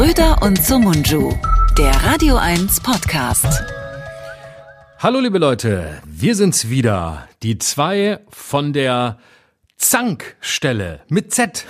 Schröder und Sumunju, der Radio 1 Podcast. Hallo liebe Leute, wir sind's wieder. Die zwei von der Zankstelle mit Z.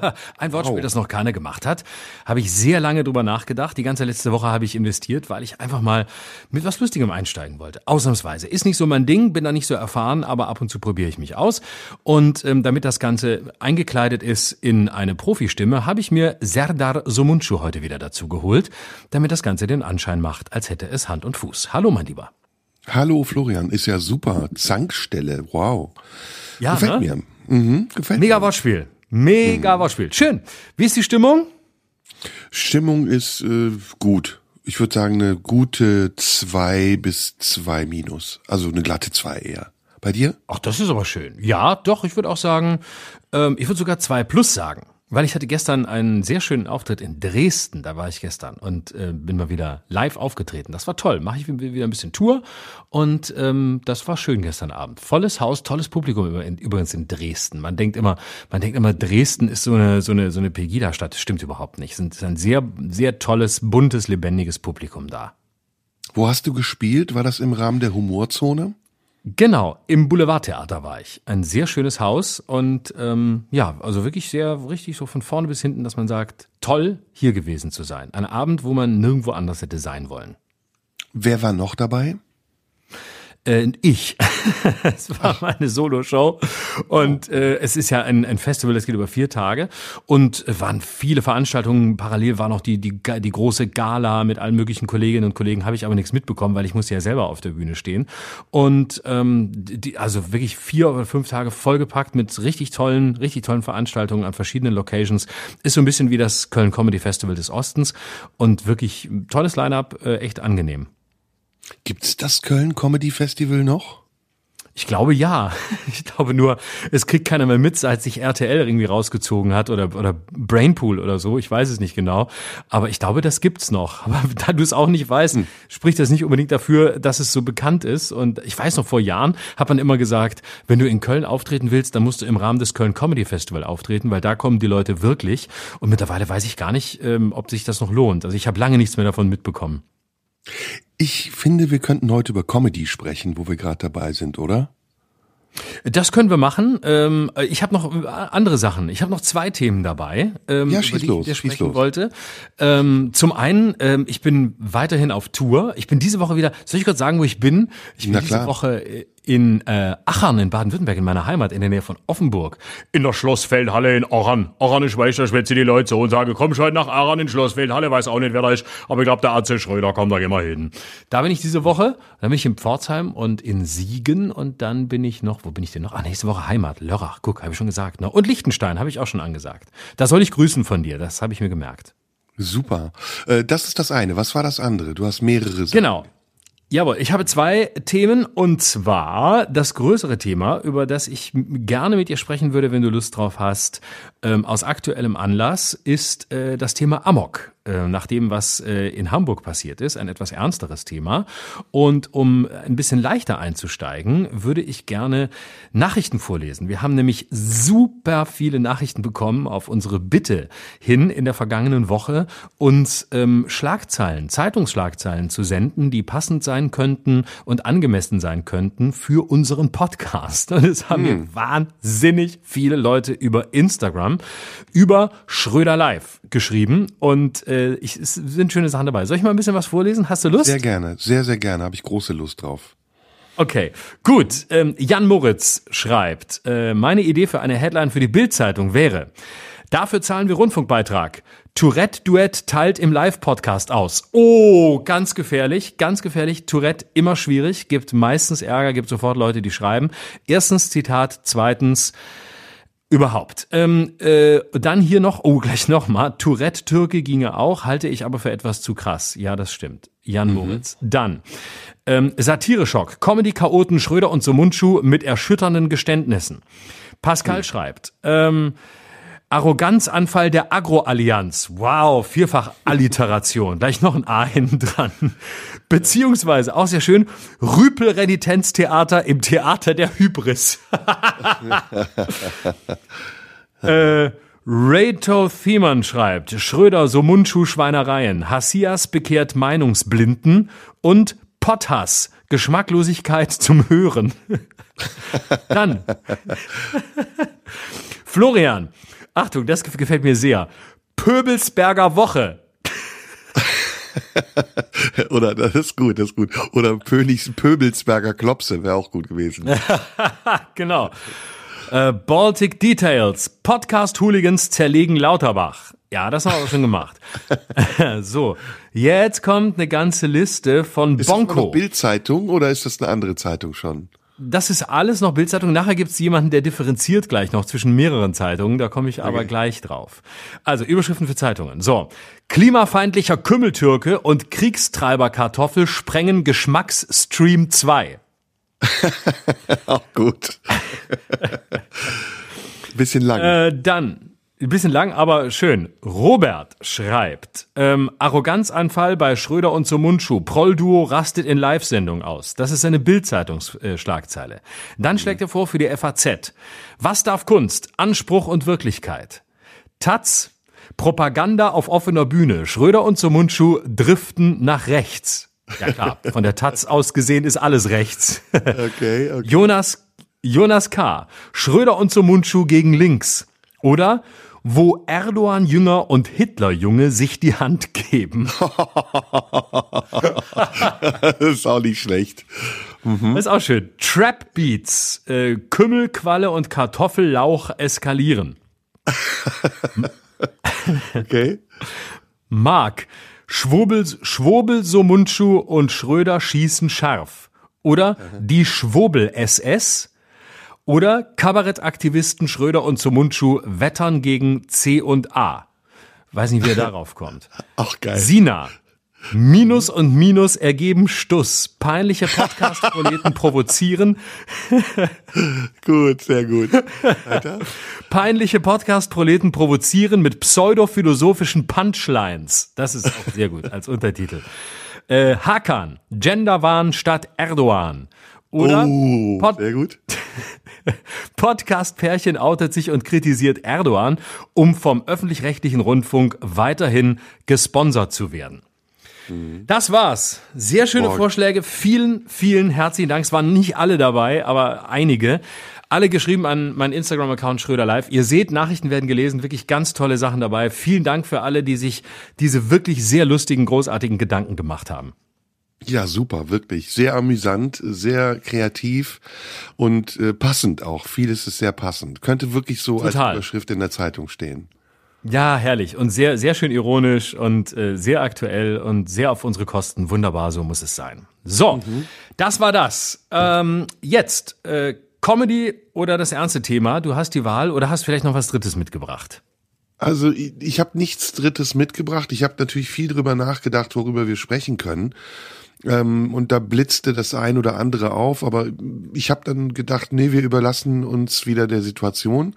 Ein Wortspiel, das noch keiner gemacht hat. Habe ich sehr lange drüber nachgedacht. Die ganze letzte Woche habe ich investiert, weil ich einfach mal mit was Lustigem einsteigen wollte. Ausnahmsweise. Ist nicht so mein Ding, bin da nicht so erfahren, aber ab und zu probiere ich mich aus. Und ähm, damit das Ganze eingekleidet ist in eine Profistimme, habe ich mir Serdar Somuncu heute wieder dazu geholt, damit das Ganze den Anschein macht, als hätte es Hand und Fuß. Hallo, mein Lieber. Hallo Florian, ist ja super. Zankstelle, wow. Ja, gefällt ne? mir. Mhm, gefällt Mega. Wortspiel. Mega Wortspiel. Schön. Wie ist die Stimmung? Stimmung ist äh, gut. Ich würde sagen eine gute zwei bis zwei minus. Also eine glatte zwei eher. Bei dir? Ach, das ist aber schön. Ja, doch, ich würde auch sagen, ähm, ich würde sogar zwei plus sagen. Weil ich hatte gestern einen sehr schönen Auftritt in Dresden, da war ich gestern und äh, bin mal wieder live aufgetreten. Das war toll. Mache ich wieder ein bisschen Tour und ähm, das war schön gestern Abend. Volles Haus, tolles Publikum übrigens in Dresden. Man denkt immer, man denkt immer, Dresden ist so eine so eine so eine Pegida-Stadt. Das stimmt überhaupt nicht. Es ist ein sehr sehr tolles, buntes, lebendiges Publikum da. Wo hast du gespielt? War das im Rahmen der Humorzone? Genau, im Boulevardtheater war ich. Ein sehr schönes Haus und ähm, ja, also wirklich sehr richtig so von vorne bis hinten, dass man sagt, toll, hier gewesen zu sein. Ein Abend, wo man nirgendwo anders hätte sein wollen. Wer war noch dabei? Äh, ich. es war meine Solo-Show. Und äh, es ist ja ein, ein Festival, das geht über vier Tage. Und es waren viele Veranstaltungen. Parallel war noch die, die, die große Gala mit allen möglichen Kolleginnen und Kollegen. Habe ich aber nichts mitbekommen, weil ich musste ja selber auf der Bühne stehen. Und ähm, die, also wirklich vier oder fünf Tage vollgepackt mit richtig tollen, richtig tollen Veranstaltungen an verschiedenen Locations. Ist so ein bisschen wie das Köln Comedy Festival des Ostens. Und wirklich tolles Line-up, äh, echt angenehm. Gibt's das Köln Comedy Festival noch? Ich glaube ja. Ich glaube nur, es kriegt keiner mehr mit, seit sich RTL irgendwie rausgezogen hat oder, oder Brainpool oder so. Ich weiß es nicht genau. Aber ich glaube, das gibt's noch. Aber da du es auch nicht weißt, spricht das nicht unbedingt dafür, dass es so bekannt ist. Und ich weiß noch, vor Jahren hat man immer gesagt, wenn du in Köln auftreten willst, dann musst du im Rahmen des Köln Comedy Festival auftreten, weil da kommen die Leute wirklich. Und mittlerweile weiß ich gar nicht, ähm, ob sich das noch lohnt. Also ich habe lange nichts mehr davon mitbekommen. Ich finde, wir könnten heute über Comedy sprechen, wo wir gerade dabei sind, oder? Das können wir machen. Ähm, ich habe noch andere Sachen. Ich habe noch zwei Themen dabei, ähm, Ja, über schieß die los, ich sprechen los. wollte. Ähm, zum einen, ich bin weiterhin auf Tour. Ich bin diese Woche wieder. Soll ich kurz sagen, wo ich bin? Ich bin Na diese klar. Woche äh, in äh, Achern in Baden-Württemberg, in meiner Heimat, in der Nähe von Offenburg. In der Schlossfeldhalle in Achern. Achern ist weiß, da schwätze die Leute so und sage, komm schon nach Achern in Schlossfeldhalle, weiß auch nicht, wer da ist, aber ich glaube, der Arzt Schröder, komm, da geh mal hin. Da bin ich diese Woche, dann bin ich in Pforzheim und in Siegen und dann bin ich noch, wo bin ich denn noch? Ah, nächste Woche Heimat, Lörrach, guck, habe ich schon gesagt. Ne? Und Liechtenstein habe ich auch schon angesagt. Da soll ich grüßen von dir, das habe ich mir gemerkt. Super. Äh, das ist das eine. Was war das andere? Du hast mehrere Sachen. Genau. Jawohl, ich habe zwei Themen und zwar das größere Thema, über das ich gerne mit dir sprechen würde, wenn du Lust drauf hast, ähm, aus aktuellem Anlass, ist äh, das Thema Amok. Äh, nach dem, was äh, in Hamburg passiert ist, ein etwas ernsteres Thema. Und um ein bisschen leichter einzusteigen, würde ich gerne Nachrichten vorlesen. Wir haben nämlich super viele Nachrichten bekommen auf unsere Bitte hin in der vergangenen Woche, uns ähm, Schlagzeilen, Zeitungsschlagzeilen zu senden, die passend sein könnten und angemessen sein könnten für unseren Podcast. Und es haben mir wahnsinnig viele Leute über Instagram, über Schröder Live geschrieben und äh, ich, es sind schöne Sachen dabei. Soll ich mal ein bisschen was vorlesen? Hast du Lust? Sehr gerne, sehr, sehr gerne. Habe ich große Lust drauf. Okay, gut. Ähm, Jan Moritz schreibt, äh, meine Idee für eine Headline für die Bild-Zeitung wäre, dafür zahlen wir Rundfunkbeitrag. Tourette-Duett teilt im Live-Podcast aus. Oh, ganz gefährlich, ganz gefährlich. Tourette immer schwierig, gibt meistens Ärger, gibt sofort Leute, die schreiben. Erstens Zitat, zweitens Überhaupt. Ähm, äh, dann hier noch, oh, gleich nochmal, Tourette-Türke ginge auch, halte ich aber für etwas zu krass. Ja, das stimmt. Jan Moritz. Dann, ähm, Satire-Schock, Comedy-Chaoten Schröder und Somunchu mit erschütternden Geständnissen. Pascal schreibt, ähm, Arroganzanfall der Agro-Allianz. Wow, vierfach Alliteration. Gleich noch ein A hinten dran. Beziehungsweise, auch sehr schön, Rüpel-Renitenztheater im Theater der Hybris. äh, Reto Thiemann schreibt, Schröder so Mundschuh-Schweinereien, Hassias bekehrt Meinungsblinden und Potthass, Geschmacklosigkeit zum Hören. Dann Florian, Achtung, das gefällt mir sehr. Pöbelsberger Woche. Oder das ist gut, das ist gut. Oder Pönigs, Pöbelsberger Klopse wäre auch gut gewesen. genau. Äh, Baltic Details. Podcast Hooligans zerlegen Lauterbach. Ja, das haben wir schon gemacht. so, jetzt kommt eine ganze Liste von ist Bonko. das noch Bildzeitung oder ist das eine andere Zeitung schon? Das ist alles noch Bildzeitung. Nachher gibt's jemanden, der differenziert gleich noch zwischen mehreren Zeitungen. Da komme ich aber Okay. gleich drauf. Also Überschriften für Zeitungen. So. Klimafeindlicher Kümmeltürke und Kriegstreiberkartoffel sprengen Geschmacksstream 2. Auch gut. Bisschen lang. Äh, dann, ein bisschen lang, aber schön. Robert schreibt, ähm, Arroganzanfall bei Schröder und Sumunchu. Prollduo rastet in Live-Sendung aus. Das ist eine Bild-Zeitungsschlagzeile. Dann schlägt er vor für die FAZ. Was darf Kunst? Anspruch und Wirklichkeit. Taz, Propaganda auf offener Bühne. Schröder und Sumunchu driften nach rechts. Ja klar, von der Taz aus gesehen ist alles rechts. Okay, okay. Jonas, Jonas K. Schröder und Sumunchu gegen links. Oder wo Erdogan Jünger und Hitler Junge sich die Hand geben. Das ist auch nicht schlecht. Das ist auch schön. Trap Beats, äh, Kümmel, Qualle und Kartoffellauch eskalieren. Okay. Mark, Schwurbel, Schwurbel Sumunchu und Schröder schießen scharf. Oder die Schwurbel-SS. Oder Kabarettaktivisten Schröder und Sumunchu wettern gegen C und A. Weiß nicht, wie er darauf kommt. Auch geil. Sina. Minus und Minus ergeben Stuss. Peinliche Podcast-Proleten provozieren. Gut, sehr gut. Weiter. Peinliche Podcast-Proleten provozieren mit pseudophilosophischen Punchlines. Das ist auch sehr gut als Untertitel. Äh, Hakan. Genderwahn statt Erdogan. Oder Oh, Pod sehr gut. Podcast-Pärchen outet sich und kritisiert Erdogan, um vom öffentlich-rechtlichen Rundfunk weiterhin gesponsert zu werden. Das war's. Sehr schöne Boah. Vorschläge. Vielen, vielen herzlichen Dank. Es waren nicht alle dabei, aber einige. Alle geschrieben an meinen Instagram-Account Schröder Live. Ihr seht, Nachrichten werden gelesen. Wirklich ganz tolle Sachen dabei. Vielen Dank für alle, die sich diese wirklich sehr lustigen, großartigen Gedanken gemacht haben. Ja, super, wirklich. Sehr amüsant, sehr kreativ und äh, passend auch. Vieles ist sehr passend. Könnte wirklich so als Total. Überschrift in der Zeitung stehen. Ja, herrlich und sehr, sehr schön ironisch und äh, sehr aktuell und sehr auf unsere Kosten. Wunderbar, so muss es sein. So, das war das. Ähm, jetzt äh, Comedy oder das ernste Thema. Du hast die Wahl oder hast vielleicht noch was Drittes mitgebracht. Also ich, ich habe nichts Drittes mitgebracht. Ich habe natürlich viel drüber nachgedacht, worüber wir sprechen können. Ähm, und da blitzte das ein oder andere auf, aber ich habe dann gedacht, nee, wir überlassen uns wieder der Situation.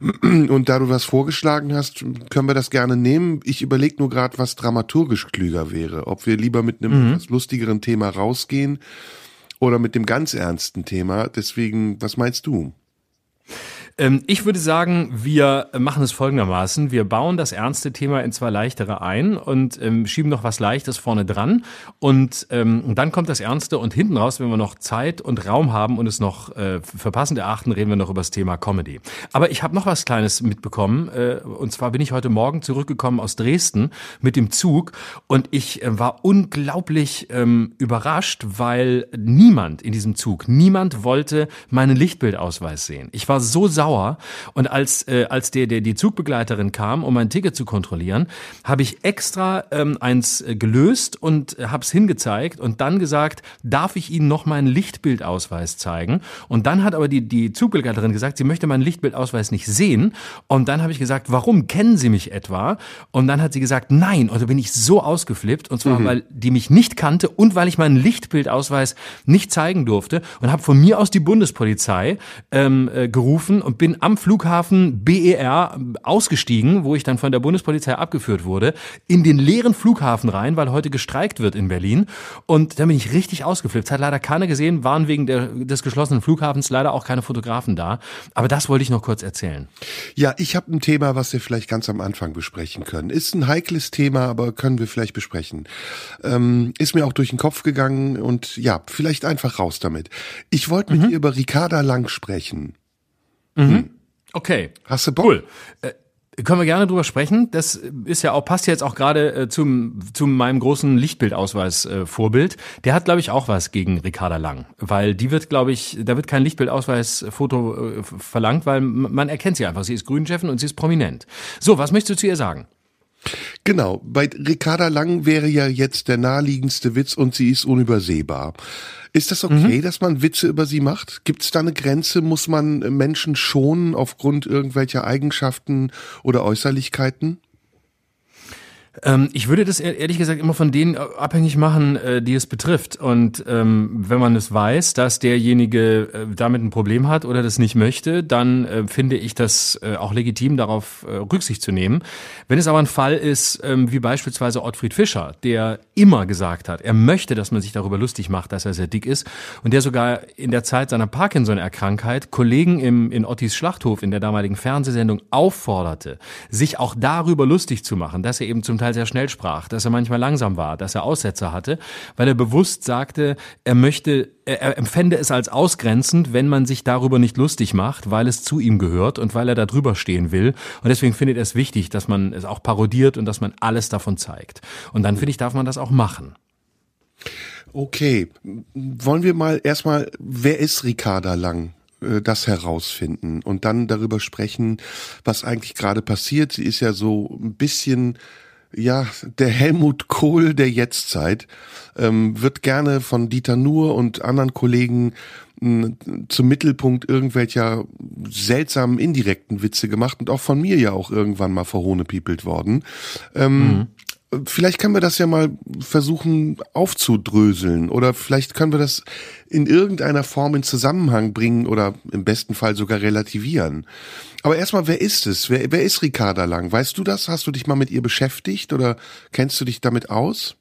Und da du was vorgeschlagen hast, können wir das gerne nehmen. Ich überlege nur gerade, was dramaturgisch klüger wäre. Ob wir lieber mit einem etwas lustigeren Thema rausgehen oder mit dem ganz ernsten Thema. Deswegen, was meinst du? Ähm, ich würde sagen, wir machen es folgendermaßen. Wir bauen das ernste Thema in zwei leichtere ein und ähm, schieben noch was Leichtes vorne dran. Und ähm, dann kommt das Ernste und hinten raus, wenn wir noch Zeit und Raum haben und es noch äh, für passend erachten, reden wir noch über das Thema Comedy. Aber ich habe noch was Kleines mitbekommen. Äh, und zwar bin ich heute Morgen zurückgekommen aus Dresden mit dem Zug und ich äh, war unglaublich ähm, überrascht, weil niemand in diesem Zug, niemand wollte meinen Lichtbildausweis sehen. Ich war so sauer und als äh, als der, der die Zugbegleiterin kam, um mein Ticket zu kontrollieren, habe ich extra ähm, eins äh, gelöst und habe es hingezeigt und dann gesagt, darf ich Ihnen noch meinen Lichtbildausweis zeigen? Und dann hat aber die die Zugbegleiterin gesagt, sie möchte meinen Lichtbildausweis nicht sehen. Und dann habe ich gesagt, warum kennen Sie mich etwa? Und dann hat sie gesagt, nein, und da bin ich so ausgeflippt. Und zwar weil die mich nicht kannte und weil ich meinen Lichtbildausweis nicht zeigen durfte. Und habe von mir aus die Bundespolizei ähm, äh, gerufen und und bin am Flughafen BER ausgestiegen, wo ich dann von der Bundespolizei abgeführt wurde, in den leeren Flughafen rein, weil heute gestreikt wird in Berlin. Und da bin ich richtig ausgeflippt. Hat leider keiner gesehen, waren wegen der, des geschlossenen Flughafens leider auch keine Fotografen da. Aber das wollte ich noch kurz erzählen. Ja, ich habe ein Thema, was wir vielleicht ganz am Anfang besprechen können. Ist ein heikles Thema, aber können wir vielleicht besprechen. Ähm, ist mir auch durch den Kopf gegangen und ja, vielleicht einfach raus damit. Ich wollte mit mhm. dir über Ricarda Lang sprechen. Mhm. Hm. Okay. Hast du Bock? Cool. Äh, können wir gerne drüber sprechen. Das ist ja auch, passt jetzt auch gerade äh, zum, zu meinem großen Lichtbildausweis-Vorbild. Äh, Der hat, glaube ich, auch was gegen Ricarda Lang. Weil die wird, glaube ich, da wird kein Lichtbildausweis-Foto äh, verlangt, weil man erkennt sie einfach. Sie ist Grünchefin und sie ist prominent. So, was möchtest du zu ihr sagen? Genau, bei Ricarda Lang wäre ja jetzt der naheliegendste Witz und sie ist unübersehbar. Ist das okay, mhm. dass man Witze über sie macht? Gibt es da eine Grenze? Muss man Menschen schonen aufgrund irgendwelcher Eigenschaften oder Äußerlichkeiten? Ähm, ich würde das ehrlich gesagt immer von denen abhängig machen, äh, die es betrifft. Und ähm, wenn man es weiß, dass derjenige äh, damit ein Problem hat oder das nicht möchte, dann äh, finde ich das äh, auch legitim, darauf äh, Rücksicht zu nehmen. Wenn es aber ein Fall ist, ähm, wie beispielsweise Ottfried Fischer, der immer gesagt hat, er möchte, dass man sich darüber lustig macht, dass er sehr dick ist und der sogar in der Zeit seiner Parkinson-Erkrankheit Kollegen im, in Ottis Schlachthof in der damaligen Fernsehsendung aufforderte, sich auch darüber lustig zu machen, dass er eben zum Teil sehr schnell sprach, dass er manchmal langsam war, dass er Aussetzer hatte, weil er bewusst sagte, er möchte, er empfände es als ausgrenzend, wenn man sich darüber nicht lustig macht, weil es zu ihm gehört und weil er da drüber stehen will. Und deswegen findet er es wichtig, dass man es auch parodiert und dass man alles davon zeigt. Und dann finde ich, darf man das auch machen. Okay, wollen wir mal erstmal, wer ist Ricarda Lang? Äh, das herausfinden und dann darüber sprechen, was eigentlich gerade passiert. Sie ist ja so ein bisschen ja, der Helmut Kohl der Jetztzeit ähm, wird gerne von Dieter Nuhr und anderen Kollegen mh, zum Mittelpunkt irgendwelcher seltsamen indirekten Witze gemacht und auch von mir ja auch irgendwann mal verhohnepiepelt worden. Ähm, mhm. Vielleicht können wir das ja mal versuchen aufzudröseln oder vielleicht können wir das in irgendeiner Form in Zusammenhang bringen oder im besten Fall sogar relativieren. Aber erstmal, wer ist es? Wer, wer ist Ricarda Lang? Weißt du das? Hast du dich mal mit ihr beschäftigt oder kennst du dich damit aus?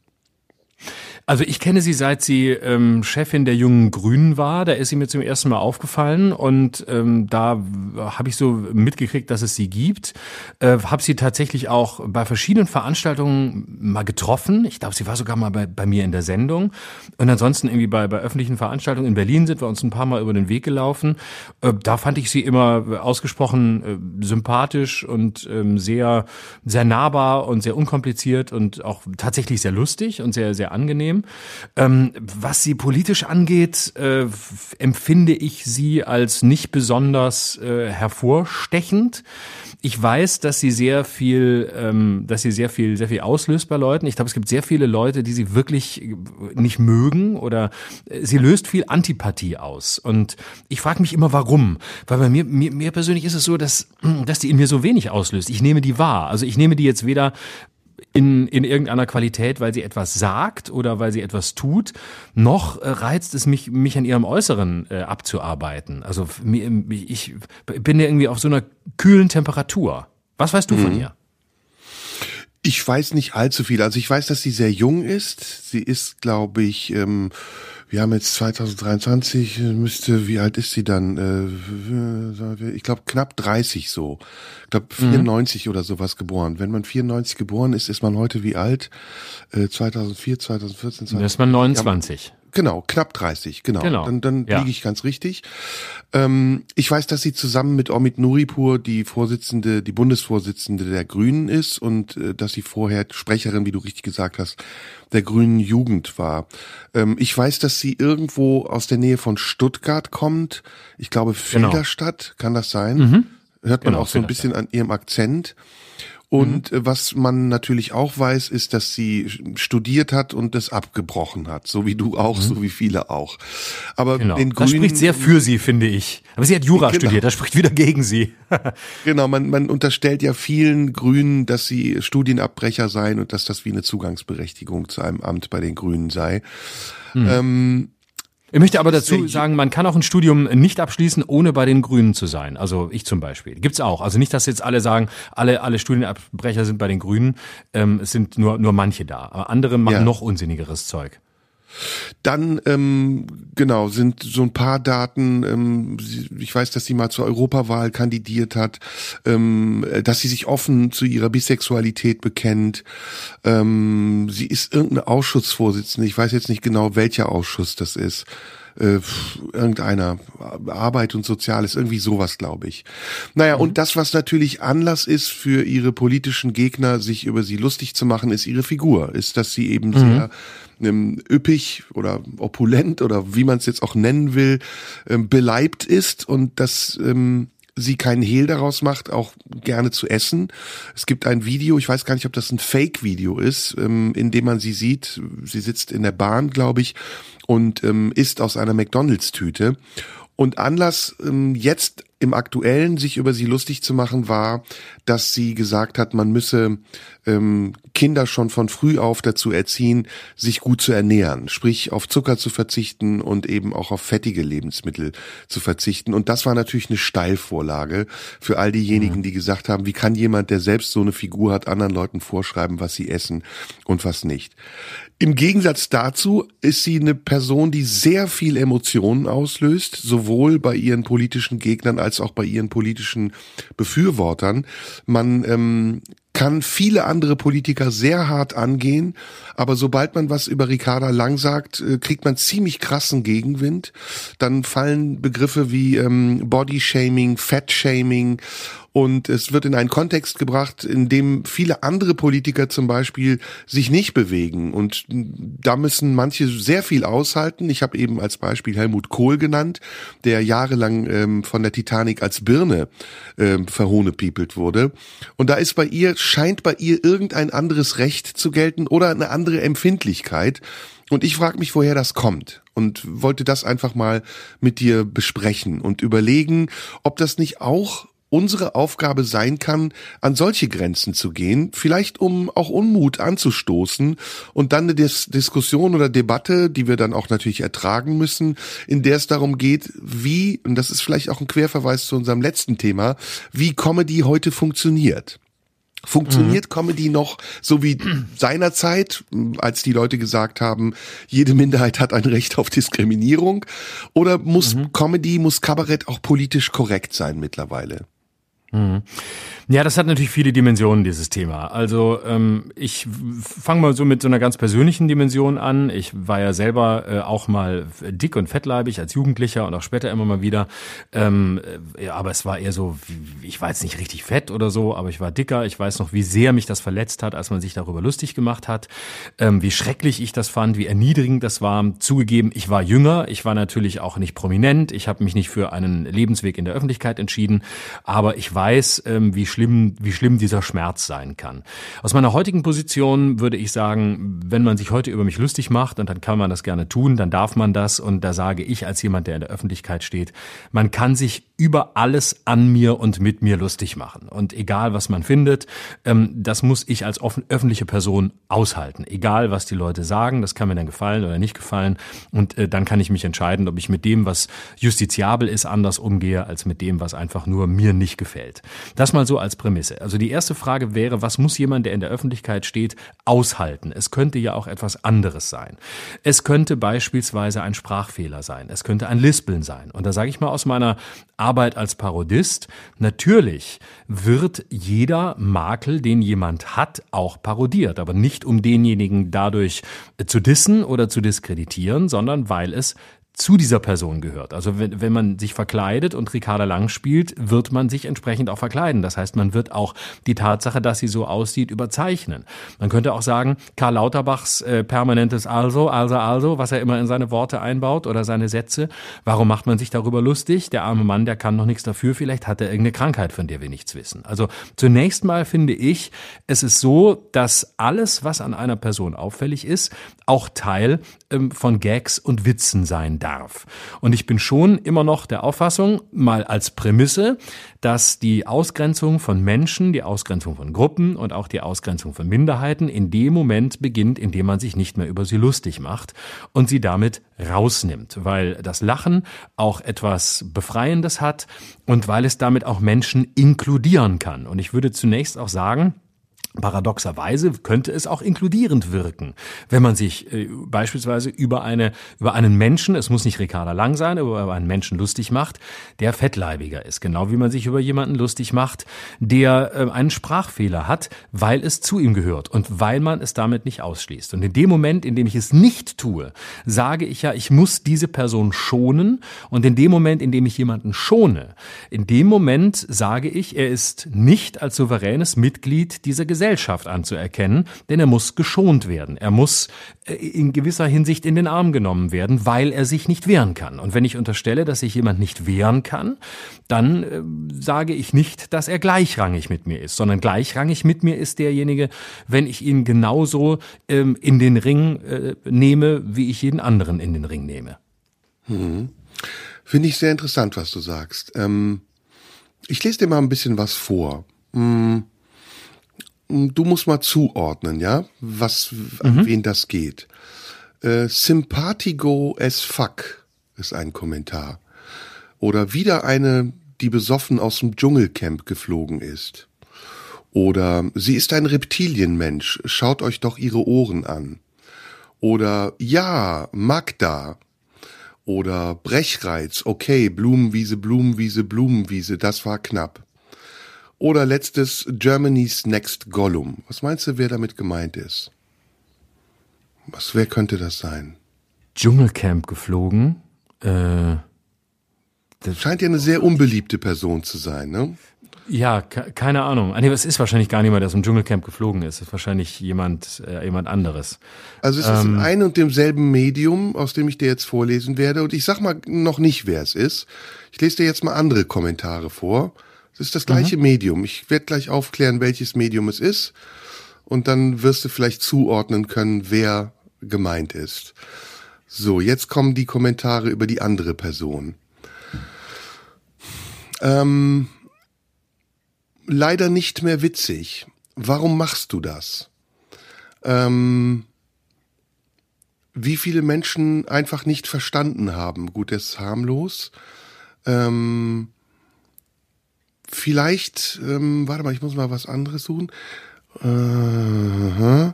Also ich kenne sie, seit sie ähm, Chefin der Jungen Grünen war. Da ist sie mir zum ersten Mal aufgefallen und ähm, da habe ich so mitgekriegt, dass es sie gibt. Äh, habe sie tatsächlich auch bei verschiedenen Veranstaltungen mal getroffen. Ich glaube, sie war sogar mal bei, bei mir in der Sendung. Und ansonsten irgendwie bei, bei öffentlichen Veranstaltungen in Berlin sind wir uns ein paar Mal über den Weg gelaufen. Äh, da fand ich sie immer ausgesprochen äh, sympathisch und ähm, sehr, sehr nahbar und sehr unkompliziert und auch tatsächlich sehr lustig und sehr, sehr angenehm. Ähm, was sie politisch angeht, äh, empfinde ich sie als nicht besonders äh, hervorstechend. Ich weiß, dass sie sehr viel, ähm, dass sie sehr viel, sehr viel auslöst bei Leuten. Ich glaube, es gibt sehr viele Leute, die sie wirklich nicht mögen oder äh, sie löst viel Antipathie aus. Und ich frage mich immer, warum? Weil bei mir, mir, mir persönlich ist es so, dass, dass die in mir so wenig auslöst. Ich nehme die wahr. Also ich nehme die jetzt weder in, in irgendeiner Qualität, weil sie etwas sagt oder weil sie etwas tut, noch äh, reizt es mich, mich an ihrem Äußeren äh, abzuarbeiten. Also ich bin ja irgendwie auf so einer kühlen Temperatur. Was weißt du mhm. von ihr? Ich weiß nicht allzu viel. Also ich weiß, dass sie sehr jung ist. Sie ist, glaube ich, ähm, wir haben jetzt 2023, müsste, wie alt ist sie dann? Äh, ich glaube knapp 30 so. Ich glaube 94 mhm. oder sowas geboren. Wenn man 94 geboren ist, ist man heute wie alt? Äh, 2004, 2014, 2015. Dann ist man 29. Genau, knapp 30, genau. genau. Dann, dann ja. liege ich ganz richtig. Ähm, ich weiß, dass sie zusammen mit Omid Nuripur die Vorsitzende, die Bundesvorsitzende der Grünen ist und äh, dass sie vorher Sprecherin, wie du richtig gesagt hast, der Grünen Jugend war. Ähm, ich weiß, dass sie irgendwo aus der Nähe von Stuttgart kommt. Ich glaube. Filderstadt, genau. kann das sein? Mhm. Hört man genau, auch so ein bisschen an ihrem Akzent. Und mhm. was man natürlich auch weiß, ist, dass sie studiert hat und das abgebrochen hat, so wie du auch, mhm. so wie viele auch. Aber genau. den Grünen, das spricht sehr für sie, finde ich. Aber sie hat Jura genau. studiert, das spricht wieder gegen sie. genau, man, man unterstellt ja vielen Grünen, dass sie Studienabbrecher seien und dass das wie eine Zugangsberechtigung zu einem Amt bei den Grünen sei. Mhm. Ähm, Ich möchte aber dazu sagen, man kann auch ein Studium nicht abschließen, ohne bei den Grünen zu sein. Also ich zum Beispiel. Gibt's auch. Also nicht, dass jetzt alle sagen, alle, alle Studienabbrecher sind bei den Grünen. Ähm, es sind nur, nur manche da. Aber andere machen ja. noch unsinnigeres Zeug. Dann, ähm, genau, sind so ein paar Daten, ähm, ich weiß, dass sie mal zur Europawahl kandidiert hat, ähm, dass sie sich offen zu ihrer Bisexualität bekennt. Ähm, sie ist irgendeine Ausschussvorsitzende, ich weiß jetzt nicht genau, welcher Ausschuss das ist äh, irgendeiner Arbeit und Soziales, irgendwie sowas, glaube ich. Naja, mhm. und das, was natürlich Anlass ist für ihre politischen Gegner, sich über sie lustig zu machen, ist ihre Figur, ist, dass sie eben mhm. sehr ähm, üppig oder opulent oder wie man es jetzt auch nennen will, ähm, beleibt ist und dass ähm, sie keinen Hehl daraus macht, auch gerne zu essen. Es gibt ein Video, ich weiß gar nicht, ob das ein Fake-Video ist, ähm, in dem man sie sieht. Sie sitzt in der Bahn, glaube ich, und ähm, isst aus einer McDonalds-Tüte. Und Anlass ähm, jetzt im Aktuellen sich über sie lustig zu machen war, dass sie gesagt hat, man müsse ähm, Kinder schon von früh auf dazu erziehen, sich gut zu ernähren, sprich auf Zucker zu verzichten und eben auch auf fettige Lebensmittel zu verzichten. Und das war natürlich eine Steilvorlage für all diejenigen, mhm. die gesagt haben, wie kann jemand, der selbst so eine Figur hat, anderen Leuten vorschreiben, was sie essen und was nicht. Im Gegensatz dazu ist sie eine Person, die sehr viel Emotionen auslöst, sowohl bei ihren politischen Gegnern als auch bei ihren politischen Befürwortern. Man ähm, kann viele andere Politiker sehr hart angehen, aber sobald man was über Ricarda Lang sagt, äh, kriegt man ziemlich krassen Gegenwind. Dann fallen Begriffe wie ähm, Bodyshaming, Fatshaming und es wird in einen Kontext gebracht, in dem viele andere Politiker zum Beispiel sich nicht bewegen. Und da müssen manche sehr viel aushalten. Ich habe eben als Beispiel Helmut Kohl genannt, der jahrelang ähm, von der Titanic als Birne ähm, verhohnepiepelt wurde. Und da ist bei ihr, scheint bei ihr irgendein anderes Recht zu gelten oder eine andere Empfindlichkeit. Und ich frage mich, woher das kommt und wollte das einfach mal mit dir besprechen und überlegen, ob das nicht auch unsere Aufgabe sein kann, an solche Grenzen zu gehen, vielleicht um auch Unmut anzustoßen und dann eine Dis Diskussion oder Debatte, die wir dann auch natürlich ertragen müssen, in der es darum geht, wie, und das ist vielleicht auch ein Querverweis zu unserem letzten Thema, wie Comedy heute funktioniert. Funktioniert mhm. Comedy noch so wie seinerzeit, als die Leute gesagt haben, jede Minderheit hat ein Recht auf Diskriminierung? Oder muss mhm. Comedy, muss Kabarett auch politisch korrekt sein mittlerweile? Mhm. Ja, das hat natürlich viele Dimensionen, dieses Thema. Also ähm, ich fange mal so mit so einer ganz persönlichen Dimension an. Ich war ja selber äh, auch mal dick und fettleibig als Jugendlicher und auch später immer mal wieder. Ähm, äh, aber es war eher so, ich war jetzt nicht richtig fett oder so, aber ich war dicker. Ich weiß noch, wie sehr mich das verletzt hat, als man sich darüber lustig gemacht hat. Ähm, wie schrecklich ich das fand, wie erniedrigend das war. Zugegeben, ich war jünger. Ich war natürlich auch nicht prominent. Ich habe mich nicht für einen Lebensweg in der Öffentlichkeit entschieden. Aber ich weiß, ähm, wie schlimm wie schlimm dieser Schmerz sein kann. Aus meiner heutigen Position würde ich sagen, wenn man sich heute über mich lustig macht, und dann kann man das gerne tun, dann darf man das. Und da sage ich als jemand, der in der Öffentlichkeit steht, man kann sich über alles an mir und mit mir lustig machen. Und egal, was man findet, ähm, das muss ich als öffentliche Person aushalten. Egal, was die Leute sagen, das kann mir dann gefallen oder nicht gefallen. Und äh, dann kann ich mich entscheiden, ob ich mit dem, was justiziabel ist, anders umgehe, als mit dem, was einfach nur mir nicht gefällt. Das mal so als Prämisse. Also die erste Frage wäre, was muss jemand, der in der Öffentlichkeit steht, aushalten? Es könnte ja auch etwas anderes sein. Es könnte beispielsweise ein Sprachfehler sein. Es könnte ein Lispeln sein. Und da sage ich mal aus meiner Arbeit als Parodist, natürlich wird jeder Makel, den jemand hat, auch parodiert, aber nicht um denjenigen dadurch zu dissen oder zu diskreditieren, sondern weil es zu dieser Person gehört. Also wenn, wenn man sich verkleidet und Ricarda Lang spielt, wird man sich entsprechend auch verkleiden. Das heißt, man wird auch die Tatsache, dass sie so aussieht, überzeichnen. Man könnte auch sagen, Karl Lauterbachs äh, permanentes Also, also, also, was er immer in seine Worte einbaut oder seine Sätze. Warum macht man sich darüber lustig? Der arme Mann, der kann noch nichts dafür. Vielleicht hat er irgendeine Krankheit, von der wir nichts wissen. Also zunächst mal finde ich, es ist so, dass alles, was an einer Person auffällig ist, auch Teil ähm, von Gags und Witzen sein darf. Und ich bin schon immer noch der Auffassung, mal als Prämisse, dass die Ausgrenzung von Menschen, die Ausgrenzung von Gruppen und auch die Ausgrenzung von Minderheiten in dem Moment beginnt, in dem man sich nicht mehr über sie lustig macht und sie damit rausnimmt, weil das Lachen auch etwas Befreiendes hat und weil es damit auch Menschen inkludieren kann. Und ich würde zunächst auch sagen, Paradoxerweise könnte es auch inkludierend wirken, wenn man sich äh, beispielsweise über eine über einen Menschen, es muss nicht Ricarda Lang sein, aber über einen Menschen lustig macht, der fettleibiger ist, genau wie man sich über jemanden lustig macht, der äh, einen Sprachfehler hat, weil es zu ihm gehört und weil man es damit nicht ausschließt. Und in dem Moment, in dem ich es nicht tue, sage ich ja, ich muss diese Person schonen und in dem Moment, in dem ich jemanden schone, in dem Moment sage ich, er ist nicht als souveränes Mitglied dieser Gesellschaft Gesellschaft anzuerkennen, denn er muss geschont werden. Er muss äh, in gewisser Hinsicht in den Arm genommen werden, weil er sich nicht wehren kann. Und wenn ich unterstelle, dass sich jemand nicht wehren kann, dann äh, sage ich nicht, dass er gleichrangig mit mir ist, sondern gleichrangig mit mir ist derjenige, wenn ich ihn genauso ähm, in den Ring äh, nehme, wie ich jeden anderen in den Ring nehme. Hm. Finde ich sehr interessant, was du sagst. Ähm, ich lese dir mal ein bisschen was vor. Hm du musst mal zuordnen, ja, was, an mhm. wen das geht. Äh, Sympathigo as fuck ist ein Kommentar. Oder wieder eine, die besoffen aus dem Dschungelcamp geflogen ist. Oder sie ist ein Reptilienmensch, schaut euch doch ihre Ohren an. Oder ja, Magda. Oder Brechreiz, okay, Blumenwiese, Blumenwiese, Blumenwiese, das war knapp. Oder letztes Germany's Next Gollum. Was meinst du, wer damit gemeint ist? Was, wer könnte das sein? Dschungelcamp geflogen. Äh, das scheint ja eine sehr unbeliebte Person zu sein, ne? Ja, keine Ahnung. Ah, nee, es ist wahrscheinlich gar niemand, der aus dem Dschungelcamp geflogen ist. Es ist wahrscheinlich jemand, äh, jemand anderes. Also es ähm, ist in einem und demselben Medium, aus dem ich dir jetzt vorlesen werde. Und ich sag mal noch nicht, wer es ist. Ich lese dir jetzt mal andere Kommentare vor. Es ist das gleiche mhm. Medium. Ich werde gleich aufklären, welches Medium es ist. Und dann wirst du vielleicht zuordnen können, wer gemeint ist. So, jetzt kommen die Kommentare über die andere Person. Ähm, leider nicht mehr witzig. Warum machst du das? Ähm, wie viele Menschen einfach nicht verstanden haben. Gut, das ist harmlos. Ähm, vielleicht, ähm, warte mal, ich muss mal was anderes suchen. Äh,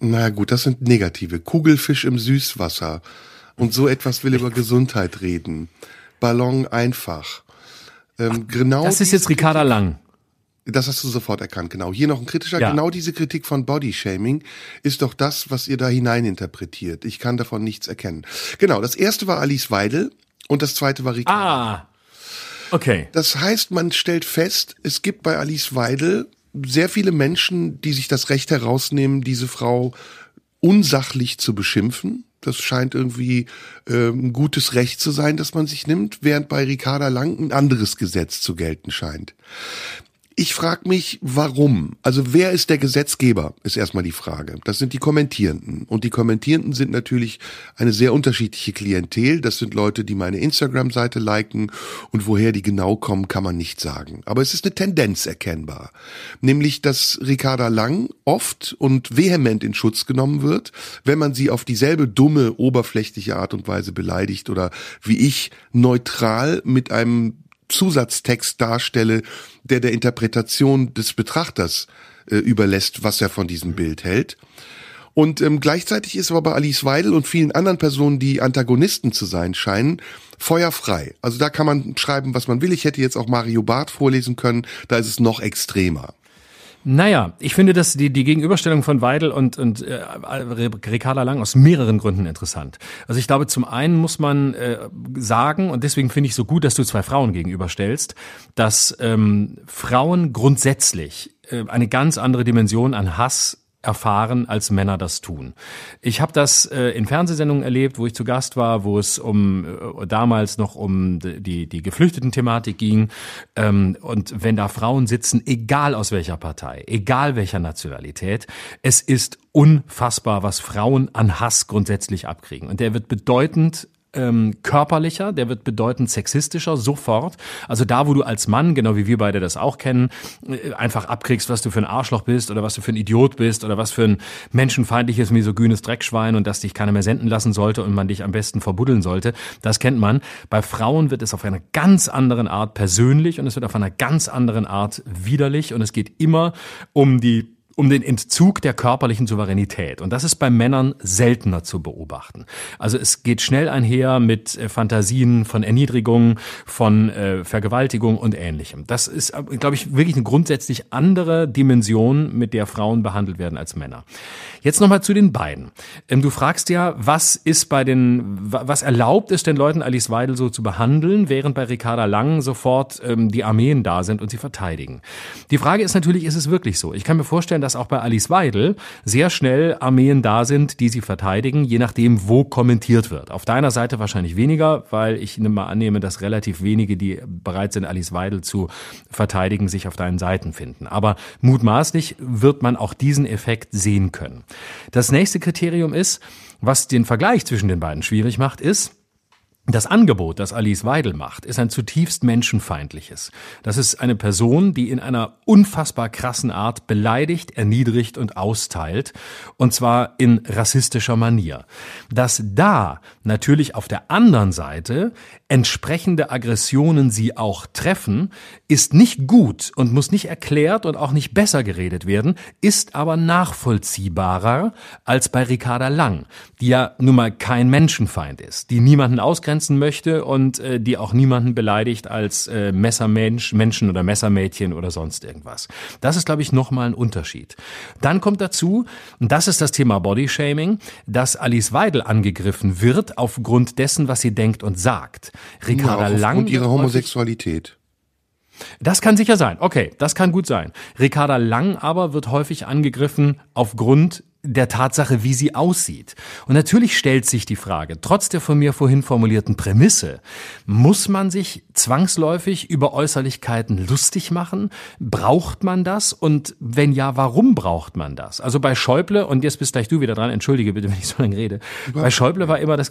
na gut, das sind negative. Kugelfisch im Süßwasser. Und so etwas will über Gesundheit reden. Ballon einfach. Ähm, genau das ist jetzt Ricarda Lang. Das hast du sofort erkannt, genau. Hier noch ein kritischer, ja. genau diese Kritik von Bodyshaming ist doch das, was ihr da hineininterpretiert. Ich kann davon nichts erkennen. Genau, das erste war Alice Weidel und das zweite war Ricarda. Ah, Okay. Das heißt, man stellt fest, es gibt bei Alice Weidel sehr viele Menschen, die sich das Recht herausnehmen, diese Frau unsachlich zu beschimpfen. Das scheint irgendwie äh, ein gutes Recht zu sein, das man sich nimmt, während bei Ricarda Lang ein anderes Gesetz zu gelten scheint. Ich frage mich, warum? Also wer ist der Gesetzgeber, ist erstmal die Frage. Das sind die Kommentierenden. Und die Kommentierenden sind natürlich eine sehr unterschiedliche Klientel. Das sind Leute, die meine Instagram-Seite liken. Und woher die genau kommen, kann man nicht sagen. Aber es ist eine Tendenz erkennbar. Nämlich, dass Ricarda Lang oft und vehement in Schutz genommen wird, wenn man sie auf dieselbe dumme, oberflächliche Art und Weise beleidigt oder wie ich neutral mit einem Zusatztext darstelle, der der Interpretation des Betrachters äh, überlässt, was er von diesem Bild hält. Und ähm, gleichzeitig ist aber bei Alice Weidel und vielen anderen Personen, die Antagonisten zu sein scheinen, feuerfrei. Also da kann man schreiben, was man will. Ich hätte jetzt auch Mario Barth vorlesen können, da ist es noch extremer. Naja, ich finde dass die, die Gegenüberstellung von Weidel und, und äh, Ricarda Lang aus mehreren Gründen interessant. Also ich glaube, zum einen muss man äh, sagen, und deswegen finde ich so gut, dass du zwei Frauen gegenüberstellst, dass ähm, Frauen grundsätzlich äh, eine ganz andere Dimension an Hass erfahren, als Männer das tun. Ich habe das äh, in Fernsehsendungen erlebt, wo ich zu Gast war, wo es um äh, damals noch um die die Geflüchteten-Thematik ging. Ähm, und wenn da Frauen sitzen, egal aus welcher Partei, egal welcher Nationalität, es ist unfassbar, was Frauen an Hass grundsätzlich abkriegen. Und der wird bedeutend ähm, körperlicher, der wird bedeutend sexistischer sofort. Also da, wo du als Mann, genau wie wir beide das auch kennen, äh, einfach abkriegst, was du für ein Arschloch bist oder was du für ein Idiot bist oder was für ein menschenfeindliches, misogynes Dreckschwein und dass dich keiner mehr senden lassen sollte und man dich am besten verbuddeln sollte, das kennt man. Bei Frauen wird es auf einer ganz anderen Art persönlich und es wird auf einer ganz anderen Art widerlich und es geht immer um die um den Entzug der körperlichen Souveränität. Und das ist bei Männern seltener zu beobachten. Also es geht schnell einher mit äh, Fantasien von Erniedrigung, von äh, Vergewaltigung und ähnlichem. Das ist, äh, glaube ich, wirklich eine grundsätzlich andere Dimension, mit der Frauen behandelt werden als Männer. Jetzt nochmal zu den beiden. Ähm, du fragst ja, was ist bei den, was erlaubt es den Leuten, Alice Weidel so zu behandeln, während bei Ricarda Lang sofort ähm, die Armeen da sind und sie verteidigen. Die Frage ist natürlich, ist es wirklich so? Ich kann mir vorstellen, dass auch bei Alice Weidel sehr schnell Armeen da sind, die sie verteidigen, je nachdem, wo kommentiert wird. Auf deiner Seite wahrscheinlich weniger, weil ich mal annehme, dass relativ wenige, die bereit sind, Alice Weidel zu verteidigen, sich auf deinen Seiten finden. Aber mutmaßlich wird man auch diesen Effekt sehen können. Das nächste Kriterium ist, was den Vergleich zwischen den beiden schwierig macht, ist, das Angebot, das Alice Weidel macht, ist ein zutiefst menschenfeindliches. Das ist eine Person, die in einer unfassbar krassen Art beleidigt, erniedrigt und austeilt, und zwar in rassistischer Manier. Dass da natürlich auf der anderen Seite entsprechende Aggressionen sie auch treffen, ist nicht gut und muss nicht erklärt und auch nicht besser geredet werden, ist aber nachvollziehbarer als bei Ricarda Lang, die ja nun mal kein Menschenfeind ist, die niemanden ausgrenzen möchte und äh, die auch niemanden beleidigt als äh, Messermensch, Menschen oder Messermädchen oder sonst irgendwas. Das ist, glaube ich, nochmal ein Unterschied. Dann kommt dazu, und das ist das Thema Bodyshaming, dass Alice Weidel angegriffen wird aufgrund dessen, was sie denkt und sagt. Ricarda ja, Lang. Und ihre Homosexualität. Das kann sicher sein. Okay, das kann gut sein. Ricarda Lang aber wird häufig angegriffen aufgrund der Tatsache, wie sie aussieht. Und natürlich stellt sich die Frage, trotz der von mir vorhin formulierten Prämisse, muss man sich zwangsläufig über Äußerlichkeiten lustig machen? Braucht man das? Und wenn ja, warum braucht man das? Also bei Schäuble, und jetzt bist gleich du wieder dran, entschuldige bitte, wenn ich so lange rede. Bei Schäuble war immer das,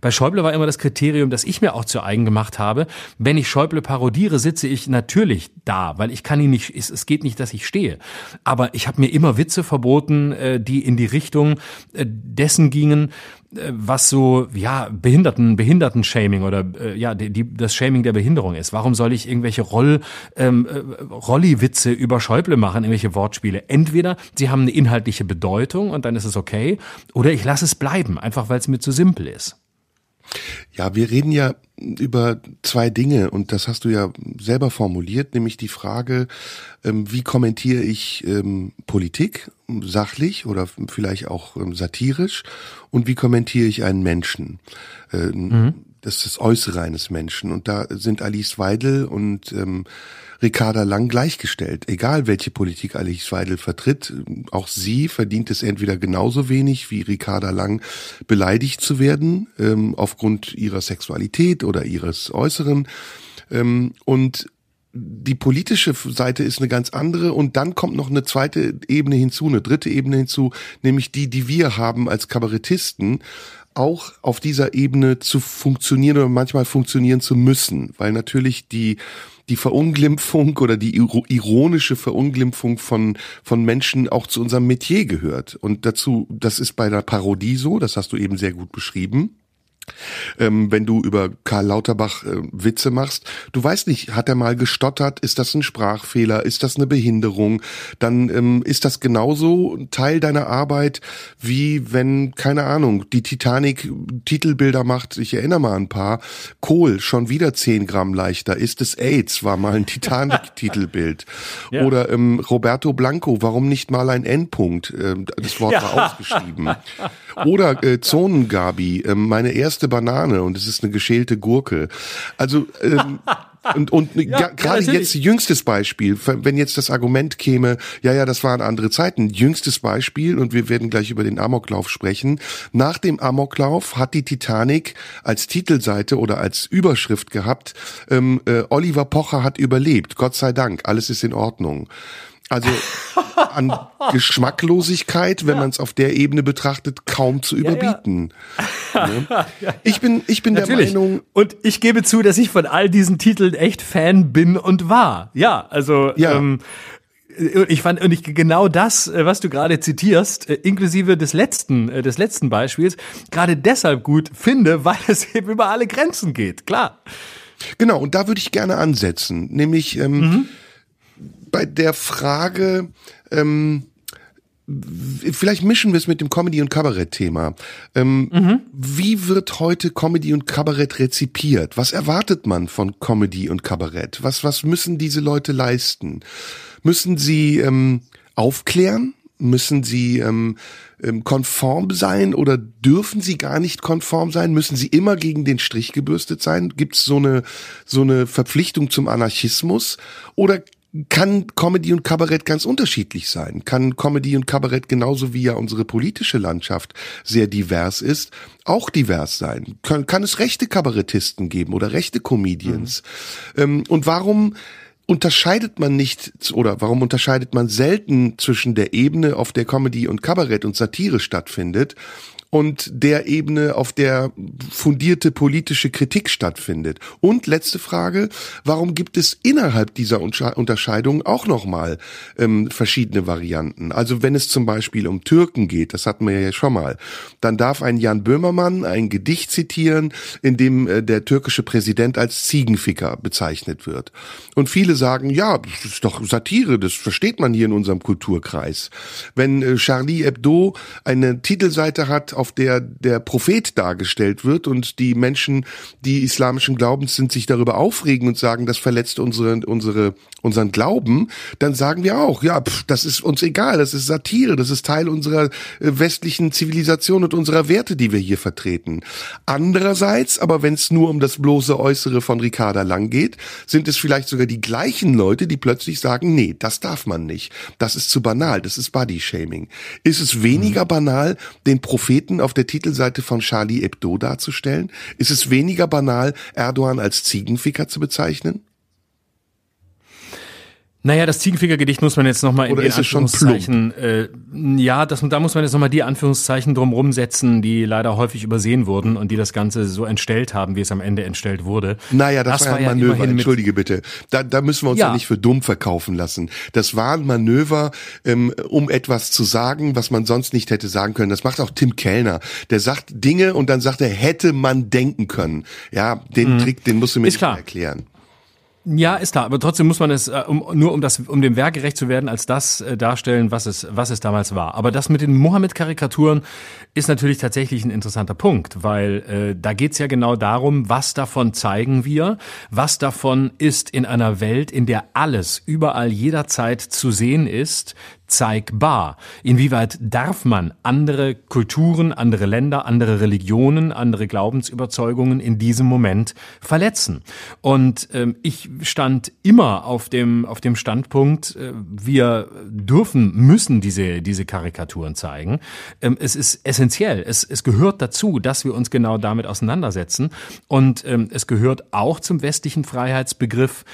bei Schäuble war immer das Kriterium, das ich mir auch zu eigen gemacht habe. Wenn ich Schäuble parodiere, sitze ich natürlich da, weil ich kann ihn nicht, es, geht nicht, dass ich stehe. Aber ich habe mir immer Witze verboten, äh, die in die Richtung äh, dessen gingen, äh, was so ja Behinderten Behinderten-Shaming oder äh, ja die, die, das Shaming der Behinderung ist. Warum soll ich irgendwelche Roll ähm, Rolli-Witze über Schäuble machen, irgendwelche Wortspiele? Entweder sie haben eine inhaltliche Bedeutung und dann ist es okay, oder ich lasse es bleiben, einfach weil es mir zu simpel ist. Ja, wir reden ja über zwei Dinge und das hast du ja selber formuliert, nämlich die Frage, ähm, wie kommentiere ich ähm, Politik sachlich oder vielleicht auch ähm, satirisch und wie kommentiere ich einen Menschen. Äh, mhm. Das ist das Äußere eines Menschen und da sind Alice Weidel und Ricarda Lang gleichgestellt. Egal welche Politik Alice Weidel vertritt, auch sie verdient es entweder genauso wenig wie Ricarda Lang beleidigt zu werden, ähm, aufgrund ihrer Sexualität oder ihres Äußeren. Ähm, und die politische Seite ist eine ganz andere und dann kommt noch eine zweite Ebene hinzu, eine dritte Ebene hinzu, nämlich die, die wir haben als Kabarettisten, auch auf dieser Ebene zu funktionieren oder manchmal funktionieren zu müssen, weil natürlich die die Verunglimpfung oder die ironische Verunglimpfung von, von Menschen auch zu unserem Metier gehört. Und dazu, das ist bei der Parodie so, das hast du eben sehr gut beschrieben. Ähm, wenn du über Karl Lauterbach äh, Witze machst, du weißt nicht, hat er mal gestottert, ist das ein Sprachfehler, ist das eine Behinderung, dann ähm, ist das genauso Teil deiner Arbeit, wie wenn, keine Ahnung, die Titanic Titelbilder macht, ich erinnere mal ein paar, Kohl schon wieder zehn Gramm leichter, ist es AIDS, war mal ein Titanic-Titelbild. ja. Oder ähm, Roberto Blanco, warum nicht mal ein Endpunkt? Ähm, das Wort ja. war ausgeschrieben. Oder äh, Zonengabi, äh, meine erste Banane und es ist eine geschälte Gurke. Also ähm, Und, und ja, gerade ja, jetzt jüngstes Beispiel, wenn jetzt das Argument käme, ja, ja, das waren andere Zeiten. Jüngstes Beispiel, und wir werden gleich über den Amoklauf sprechen. Nach dem Amoklauf hat die Titanic als Titelseite oder als Überschrift gehabt, ähm, äh, Oliver Pocher hat überlebt. Gott sei Dank, alles ist in Ordnung. Also an Geschmacklosigkeit, wenn man es auf der Ebene betrachtet, kaum zu überbieten. Ja, ja. Ich bin, ich bin Natürlich. der Meinung. Und ich gebe zu, dass ich von all diesen Titeln echt Fan bin und war. Ja, also ja. Ähm, ich fand und ich genau das, äh, was du gerade zitierst, äh, inklusive des letzten, äh, des letzten Beispiels, gerade deshalb gut finde, weil es eben über alle Grenzen geht. Klar. Genau. Und da würde ich gerne ansetzen, nämlich ähm, mhm bei der Frage, ähm, vielleicht mischen wir es mit dem Comedy- und Kabarett-Thema. Ähm, mhm. Wie wird heute Comedy und Kabarett rezipiert? Was erwartet man von Comedy und Kabarett? Was, was müssen diese Leute leisten? Müssen sie ähm, aufklären? Müssen sie ähm, ähm, konform sein oder dürfen sie gar nicht konform sein? Müssen sie immer gegen den Strich gebürstet sein? Gibt es so eine, so eine Verpflichtung zum Anarchismus? Oder kann Comedy und Kabarett ganz unterschiedlich sein. Kann Comedy und Kabarett genauso wie ja unsere politische Landschaft sehr divers ist, auch divers sein. Kann, kann es rechte Kabarettisten geben oder rechte Comedians? Mhm. Ähm, und warum unterscheidet man nicht oder warum unterscheidet man selten zwischen der Ebene, auf der Comedy und Kabarett und Satire stattfindet und der Ebene, auf der fundierte politische Kritik stattfindet. Und letzte Frage, warum gibt es innerhalb dieser Unterscheidung auch nochmal ähm, verschiedene Varianten? Also wenn es zum Beispiel um Türken geht, das hatten wir ja schon mal, dann darf ein Jan Böhmermann ein Gedicht zitieren, in dem äh, der türkische Präsident als Ziegenficker bezeichnet wird. Und viele sagen, ja, das ist doch Satire, das versteht man hier in unserem Kulturkreis. Wenn äh, Charlie Hebdo eine Titelseite hat, auf der der Prophet dargestellt wird und die Menschen, die islamischen Glaubens sind, sich darüber aufregen und sagen, das verletzt unsere, unsere, unseren Glauben, dann sagen wir auch, ja, pff, das ist uns egal, das ist Satire, das ist Teil unserer äh, westlichen Zivilisation und unserer Werte, die wir hier vertreten. Andererseits, aber wenn es nur um das bloße Äußere von Ricarda Lang geht, sind es vielleicht sogar die gleichen Leute, die plötzlich sagen, nee, das darf man nicht. Das ist zu banal, das ist Body-Shaming. Ist es weniger mhm. banal, den Propheten Propheten auf der Titelseite von Charlie Hebdo darzustellen? Ist es weniger banal, Erdogan als Ziegenficker zu bezeichnen? Naja, das Ziegenficker-Gedicht muss man jetzt nochmal in Oder den Anführungszeichen, äh, ja, das, da muss man jetzt nochmal die Anführungszeichen drumrum setzen, die leider häufig übersehen wurden und die das Ganze so entstellt haben, wie es am Ende entstellt wurde. Naja, das, das war, ja ein Manöver, entschuldige bitte. Da, da müssen wir uns ja. ja. nicht für dumm verkaufen lassen. Das war ein Manöver, ähm, um etwas zu sagen, was man sonst nicht hätte sagen können. Das macht auch Tim Kellner. Der sagt Dinge und dann sagt er, hätte man denken können. Ja, den mhm. Trick, den musst du mir Ist nicht klar. erklären. Ja, ist klar, aber trotzdem muss man es äh, um, nur um das um dem Werk gerecht zu werden als das äh, darstellen, was es was es damals war. Aber das mit den Mohammed Karikaturen ist natürlich tatsächlich ein interessanter Punkt, weil äh, da geht's ja genau darum, was davon zeigen wir, was davon ist in einer Welt, in der alles überall jederzeit zu sehen ist, zeigbar. Inwieweit darf man andere Kulturen, andere Länder, andere Religionen, andere Glaubensüberzeugungen in diesem Moment verletzen? Und ähm, ich stand immer auf dem auf dem Standpunkt, äh, wir dürfen müssen diese diese Karikaturen zeigen. Ähm, es ist essentiell. Es es gehört dazu, dass wir uns genau damit auseinandersetzen. Und ähm, es gehört auch zum westlichen Freiheitsbegriff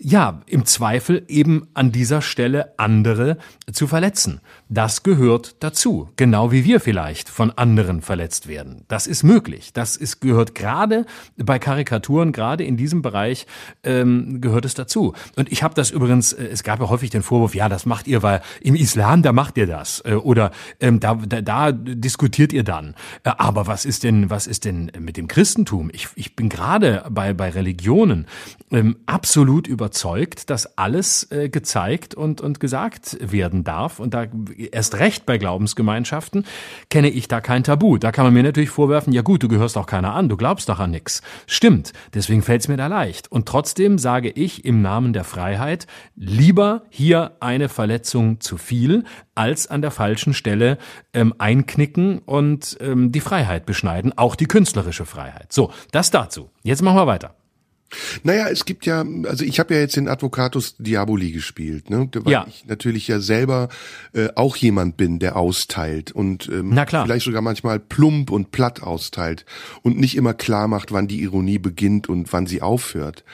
ja, im Zweifel eben an dieser Stelle andere zu verletzen. Das gehört dazu, genau wie wir vielleicht von anderen verletzt werden. Das ist möglich. Das ist, gehört gerade bei Karikaturen, gerade in diesem Bereich ähm, gehört es dazu. Und ich habe das übrigens, äh, es gab ja häufig den Vorwurf, ja, das macht ihr, weil im Islam, da macht ihr das. Äh, oder ähm, da, da, da diskutiert ihr dann. Äh, aber was ist denn, was ist denn mit dem Christentum? Ich, ich bin gerade bei, bei Religionen ähm, absolut über überzeugt, dass alles äh, gezeigt und, und gesagt werden darf. Und da erst recht bei Glaubensgemeinschaften kenne ich da kein Tabu. Da kann man mir natürlich vorwerfen, ja gut, du gehörst auch keiner an, du glaubst doch an nichts. Stimmt, deswegen fällt es mir da leicht. Und trotzdem sage ich im Namen der Freiheit, lieber hier eine Verletzung zu viel, als an der falschen Stelle ähm, einknicken und ähm, die Freiheit beschneiden, auch die künstlerische Freiheit. So, das dazu. Jetzt machen wir weiter. Naja, es gibt ja, also ich habe ja jetzt den Advocatus Diaboli gespielt, ne? weil ja. ich natürlich ja selber äh, auch jemand bin, der austeilt und ähm, Na klar. vielleicht sogar manchmal plump und platt austeilt und nicht immer klar macht, wann die Ironie beginnt und wann sie aufhört.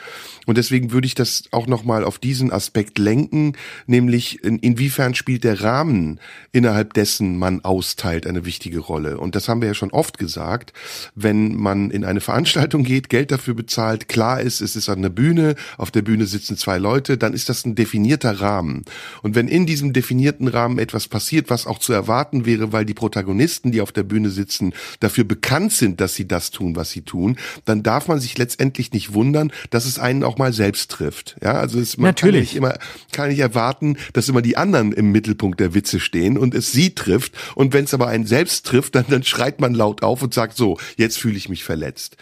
Und deswegen würde ich das auch nochmal auf diesen Aspekt lenken, nämlich in, inwiefern spielt der Rahmen, innerhalb dessen man austeilt, eine wichtige Rolle. Und das haben wir ja schon oft gesagt, wenn man in eine Veranstaltung geht, Geld dafür bezahlt, klar ist, es ist an der Bühne, auf der Bühne sitzen zwei Leute, dann ist das ein definierter Rahmen. Und wenn in diesem definierten Rahmen etwas passiert, was auch zu erwarten wäre, weil die Protagonisten, die auf der Bühne sitzen, dafür bekannt sind, dass sie das tun, was sie tun, dann darf man sich letztendlich nicht wundern, dass es einen auch mal selbst trifft. Ja, also es, man Natürlich. kann nicht immer, kann nicht erwarten, dass immer die anderen im Mittelpunkt der Witze stehen und es sie trifft. Und wenn es aber einen selbst trifft, dann, dann schreit man laut auf und sagt so, jetzt fühle ich mich verletzt.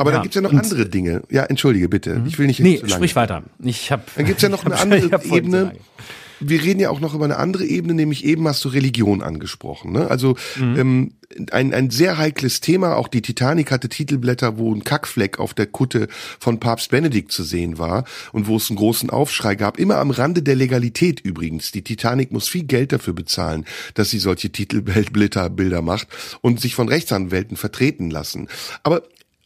Aber Ja, dann gibt's ja noch und- andere Dinge. Ja, entschuldige bitte. Ich will nicht Nee, sprich weiter. Ich hab, Dann gibt's ja noch eine andere Ebene. Wir reden ja auch noch über eine andere Ebene, nämlich eben hast du Religion angesprochen. Ne? Also ähm, ein, ein sehr heikles Thema. Auch die Titanic hatte Titelblätter, wo ein Kackfleck auf der Kutte von Papst Benedikt zu sehen war und wo es einen großen Aufschrei gab. Immer am Rande der Legalität übrigens. Die Titanic muss viel Geld dafür bezahlen, dass sie solche Titelblätter Bilder macht und sich von Rechtsanwälten vertreten lassen. Aber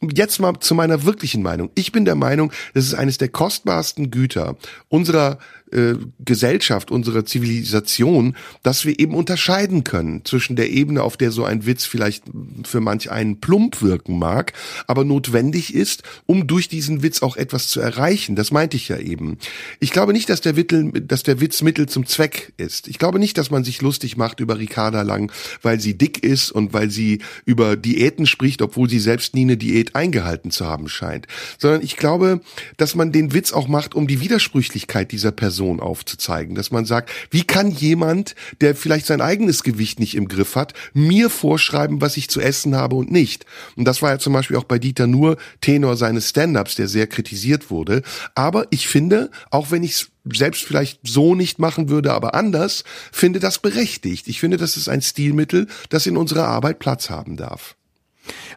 Jetzt mal zu meiner wirklichen Meinung. Ich bin der Meinung, das ist eines der kostbarsten Güter unserer äh, Gesellschaft, unserer Zivilisation, dass wir eben unterscheiden können zwischen der Ebene, auf der so ein Witz vielleicht für manch einen plump wirken mag, aber notwendig ist, um durch diesen Witz auch etwas zu erreichen. Das meinte ich ja eben. Ich glaube nicht, dass der, Wittel, dass der Witz Mittel zum Zweck ist. Ich glaube nicht, dass man sich lustig macht über Ricarda Lang, weil sie dick ist und weil sie über Diäten spricht, obwohl sie selbst nie eine Diät eingehalten zu haben scheint. Sondern ich glaube, dass man den Witz auch macht, um die Widersprüchlichkeit dieser Person aufzuzeigen. Dass man sagt, wie kann jemand, der vielleicht sein eigenes Gewicht nicht im Griff hat, mir vorschreiben, was ich zu essen habe und nicht. Und das war ja zum Beispiel auch bei Dieter Nur Tenor seines Stand-ups, der sehr kritisiert wurde. Aber ich finde, auch wenn ich es selbst vielleicht so nicht machen würde, aber anders, finde das berechtigt. Ich finde, das ist ein Stilmittel, das in unserer Arbeit Platz haben darf.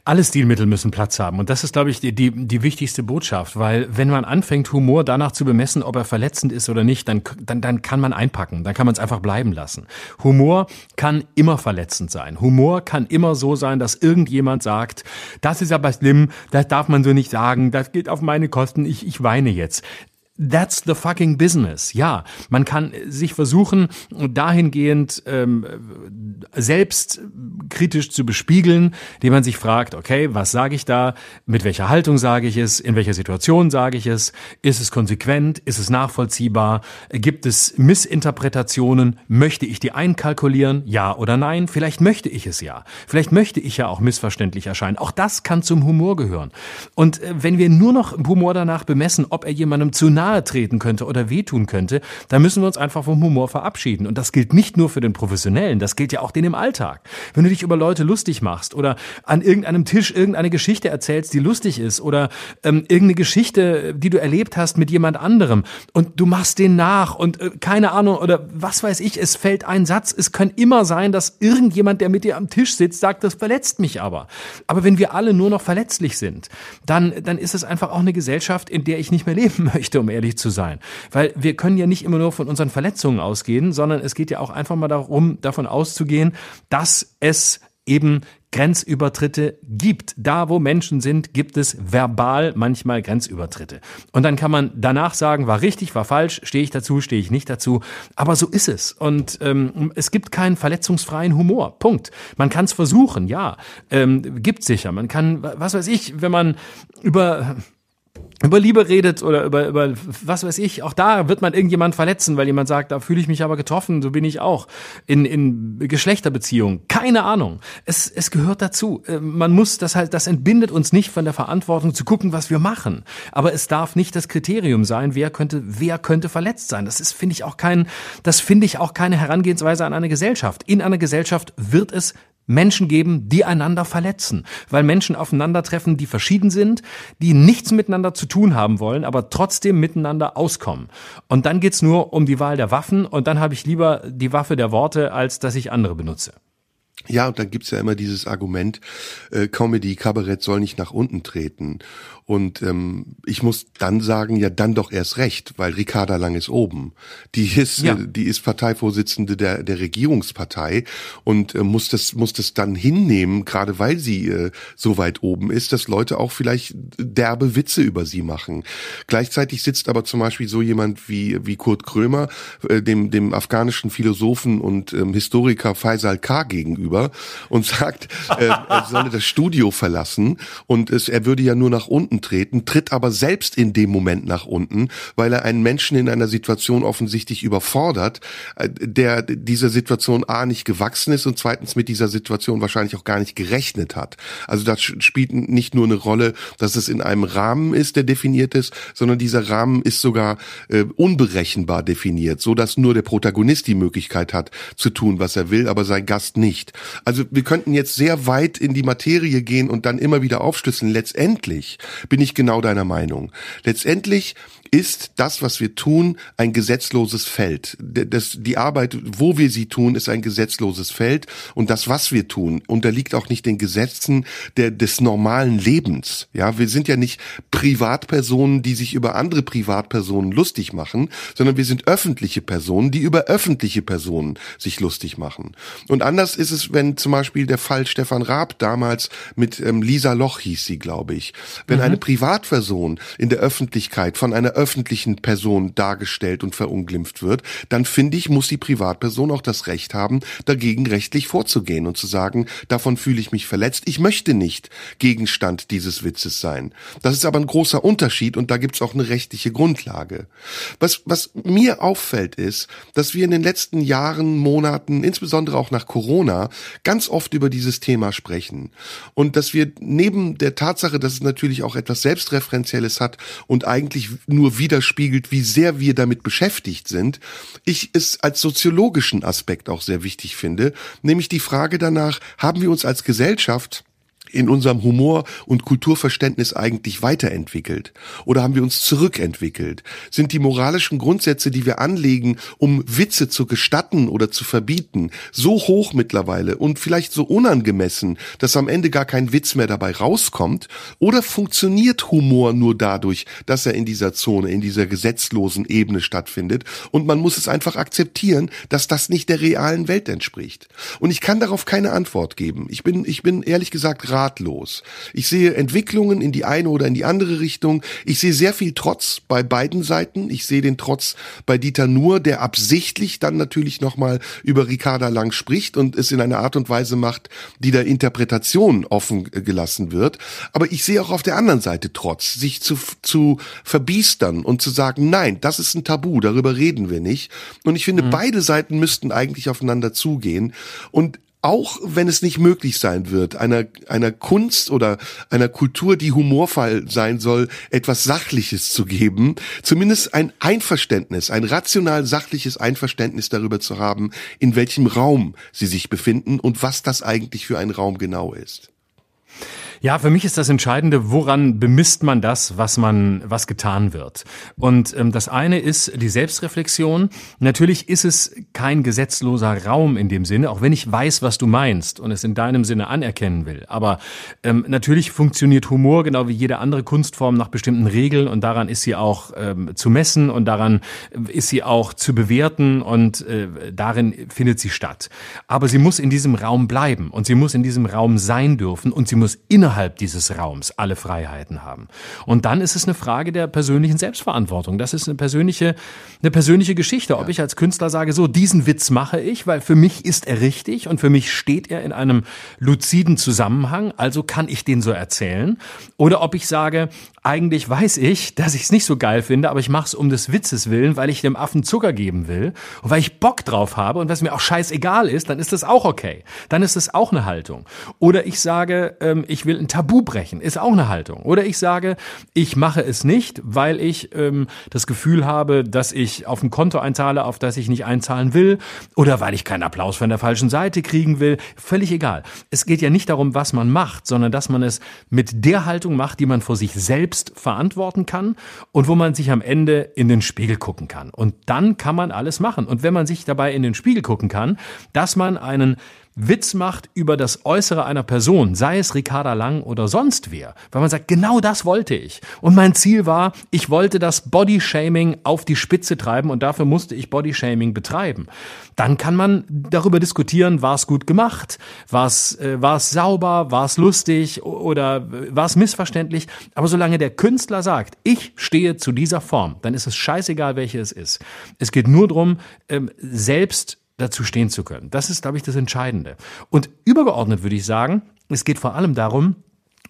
Alle Stilmittel müssen Platz haben. Und das ist, glaube ich, die, die, die wichtigste Botschaft. Weil wenn man anfängt, Humor danach zu bemessen, ob er verletzend ist oder nicht, dann, dann, dann kann man einpacken. Dann kann man es einfach bleiben lassen. Humor kann immer verletzend sein. Humor kann immer so sein, dass irgendjemand sagt, das ist aber schlimm, das darf man so nicht sagen, das geht auf meine Kosten, ich, ich weine jetzt. That's the fucking business. Ja, man kann sich versuchen, dahingehend ähm, selbst kritisch zu bespiegeln, indem man sich fragt, okay, was sage ich da, mit welcher Haltung sage ich es, in welcher Situation sage ich es, ist es konsequent, ist es nachvollziehbar, gibt es Missinterpretationen, möchte ich die einkalkulieren, ja oder nein, vielleicht möchte ich es ja, vielleicht möchte ich ja auch missverständlich erscheinen, auch das kann zum Humor gehören. Und äh, wenn wir nur noch Humor danach bemessen, ob er jemandem zu nahe treten könnte oder wehtun könnte, dann müssen wir uns einfach vom Humor verabschieden. Und das gilt nicht nur für den Professionellen, das gilt ja auch den im Alltag. Wenn du dich über Leute lustig machst oder an irgendeinem Tisch irgendeine Geschichte erzählst, die lustig ist oder ähm, irgendeine Geschichte, die du erlebt hast mit jemand anderem und du machst den nach und äh, keine Ahnung oder was weiß ich, es fällt ein Satz. Es kann immer sein, dass irgendjemand, der mit dir am Tisch sitzt, sagt, das verletzt mich aber. Aber wenn wir alle nur noch verletzlich sind, dann, dann ist es einfach auch eine Gesellschaft, in der ich nicht mehr leben möchte, um ehrlich zu sein. Weil wir können ja nicht immer nur von unseren Verletzungen ausgehen, sondern es geht ja auch einfach mal darum, davon auszugehen, dass es eben Grenzübertritte gibt. Da, wo Menschen sind, gibt es verbal manchmal Grenzübertritte. Und dann kann man danach sagen, war richtig, war falsch, stehe ich dazu, stehe ich nicht dazu. Aber so ist es. Und ähm, es gibt keinen verletzungsfreien Humor. Punkt. Man kann es versuchen, ja. Ähm, gibt sicher. Man kann, was weiß ich, wenn man über über Liebe redet oder über, über was weiß ich, auch da wird man irgendjemand verletzen, weil jemand sagt, da fühle ich mich aber getroffen, so bin ich auch. In, in Geschlechterbeziehungen. Keine Ahnung. Es, es gehört dazu. Äh, Man muss das halt, das entbindet uns nicht von der Verantwortung zu gucken, was wir machen. Aber es darf nicht das Kriterium sein, wer könnte, wer könnte verletzt sein. Das ist, finde ich, auch kein, das finde ich auch keine Herangehensweise an eine Gesellschaft. In einer Gesellschaft wird es Menschen geben, die einander verletzen, weil Menschen aufeinandertreffen, die verschieden sind, die nichts miteinander zu tun haben wollen, aber trotzdem miteinander auskommen. Und dann geht's nur um die Wahl der Waffen und dann habe ich lieber die Waffe der Worte, als dass ich andere benutze. Ja, und dann gibt's ja immer dieses Argument, äh, Comedy, Kabarett soll nicht nach unten treten. Und ähm, ich muss dann sagen, ja, dann doch erst recht, weil Ricarda Lang ist oben. Die ist, ja. äh, die ist Parteivorsitzende der, der Regierungspartei und äh, muss das muss das dann hinnehmen, gerade weil sie äh, so weit oben ist, dass Leute auch vielleicht derbe Witze über sie machen. Gleichzeitig sitzt aber zum Beispiel so jemand wie wie Kurt Krömer, äh, dem dem afghanischen Philosophen und ähm, Historiker Faisal K. gegenüber und sagt, äh, er solle das Studio verlassen und es, er würde ja nur nach unten unten treten, tritt aber selbst in dem Moment nach unten, weil er einen Menschen in einer Situation offensichtlich überfordert, äh, der dieser Situation A nicht gewachsen ist und zweitens mit dieser Situation wahrscheinlich auch gar nicht gerechnet hat. Also das spielt nicht nur eine Rolle, dass es in einem Rahmen ist, der definiert ist, sondern dieser Rahmen ist sogar äh, unberechenbar definiert, so dass nur der Protagonist die Möglichkeit hat zu tun, was er will, aber sein Gast nicht. Also wir könnten jetzt sehr weit in die Materie gehen und dann immer wieder aufschlüsseln. Letztendlich bin ich genau deiner Meinung. Letztendlich ist das, was wir tun, ein gesetzloses Feld. Das, die Arbeit, wo wir sie tun, ist ein gesetzloses Feld. Und das, was wir tun, unterliegt auch nicht den Gesetzen der, des normalen Lebens. Ja, wir sind ja nicht Privatpersonen, die sich über andere Privatpersonen lustig machen, sondern wir sind öffentliche Personen, die über öffentliche Personen sich lustig machen. Und anders ist es, wenn zum Beispiel der Fall Stefan Raab damals mit ähm, Lisa Loch hieß sie, glaube ich. Wenn mhm. eine Privatperson in der Öffentlichkeit von einer öffentlichen Person dargestellt und verunglimpft wird, dann finde ich, muss die Privatperson auch das Recht haben, dagegen rechtlich vorzugehen und zu sagen, davon fühle ich mich verletzt, ich möchte nicht Gegenstand dieses Witzes sein. Das ist aber ein großer Unterschied und da gibt's auch eine rechtliche Grundlage. Was, was mir auffällt ist, dass wir in den letzten Jahren, Monaten, insbesondere auch nach Corona, ganz oft über dieses Thema sprechen. Und dass wir neben der Tatsache, dass es natürlich auch etwas Selbstreferenzielles hat und eigentlich nur nur widerspiegelt, wie sehr wir damit beschäftigt sind, ich es als soziologischen Aspekt auch sehr wichtig finde, nämlich die Frage danach, haben wir uns als Gesellschaft in unserem Humor und Kulturverständnis eigentlich weiterentwickelt? Oder haben wir uns zurückentwickelt? Sind die moralischen Grundsätze, die wir anlegen, um Witze zu gestatten oder zu verbieten, so hoch mittlerweile und vielleicht so unangemessen, dass am Ende gar kein Witz mehr dabei rauskommt? Oder funktioniert Humor nur dadurch, dass er in dieser Zone, in dieser gesetzlosen Ebene stattfindet und man muss es einfach akzeptieren, dass das nicht der realen Welt entspricht? Und ich kann darauf keine Antwort geben. Ich bin, ich bin ehrlich gesagt ratlos. Ich sehe Entwicklungen in die eine oder in die andere Richtung. Ich sehe sehr viel Trotz bei beiden Seiten. Ich sehe den Trotz bei Dieter Nuhr, der absichtlich dann natürlich nochmal über Ricarda Lang spricht und es in einer Art und Weise macht, die der Interpretation offen gelassen wird. Aber ich sehe auch auf der anderen Seite Trotz, sich zu, zu verbiestern und zu sagen, nein, das ist ein Tabu, darüber reden wir nicht. Und ich finde, mhm. beide Seiten müssten eigentlich aufeinander zugehen. Und auch wenn es nicht möglich sein wird, einer, einer Kunst oder einer Kultur, die humorvoll sein soll, etwas Sachliches zu geben, zumindest ein Einverständnis, ein rational sachliches Einverständnis darüber zu haben, in welchem Raum sie sich befinden und was das eigentlich für ein Raum genau ist. Ja, für mich ist das Entscheidende, woran bemisst man das, was man, was getan wird. Und ähm, das eine ist die Selbstreflexion. Natürlich ist es kein gesetzloser Raum in dem Sinne, auch wenn ich weiß, was du meinst und es in deinem Sinne anerkennen will. Aber ähm, natürlich funktioniert Humor genau wie jede andere Kunstform nach bestimmten Regeln und daran ist sie auch ähm, zu messen und daran ist sie auch zu bewerten und äh, darin findet sie statt. Aber sie muss in diesem Raum bleiben und sie muss in diesem Raum sein dürfen und sie muss innerhalb innerhalb dieses Raums alle Freiheiten haben. Und dann ist es eine Frage der persönlichen Selbstverantwortung. Das ist eine persönliche, eine persönliche Geschichte. Ob ja. ich als Künstler sage, so, diesen Witz mache ich, weil für mich ist er richtig und für mich steht er in einem luziden Zusammenhang, also kann ich den so erzählen. Oder ob ich sage, eigentlich weiß ich, dass ich es nicht so geil finde, aber ich mache es um des Witzes willen, weil ich dem Affen Zucker geben will und weil ich Bock drauf habe und was mir auch scheißegal ist, dann ist das auch okay. Dann ist das auch eine Haltung. Oder ich sage, ähm, ich will ein Tabu brechen, ist auch eine Haltung. Oder ich sage, ich mache es nicht, weil ich ähm, das Gefühl habe, dass ich auf ein Konto einzahle, auf das ich nicht einzahlen will, oder weil ich keinen Applaus von der falschen Seite kriegen will. Völlig egal. Es geht ja nicht darum, was man macht, sondern dass man es mit der Haltung macht, die man vor sich selbst selbst verantworten kann und wo man sich am Ende in den Spiegel gucken kann. Und dann kann man alles machen. Und wenn man sich dabei in den Spiegel gucken kann, dass man einen Witz macht über das Äußere einer Person, sei es Ricarda Lang oder sonst wer, weil man sagt, genau das wollte ich. Und mein Ziel war, ich wollte das Bodyshaming auf die Spitze treiben und dafür musste ich Bodyshaming betreiben. Dann kann man darüber diskutieren, war es gut gemacht, war es, äh, war sauber, war es lustig oder war es missverständlich. Aber solange der Künstler sagt, ich stehe zu dieser Form, dann ist es scheißegal, welche es ist. Es geht nur darum, ähm, selbst dazu stehen zu können. Das ist, glaube ich, das Entscheidende. Und übergeordnet würde ich sagen, es geht vor allem darum,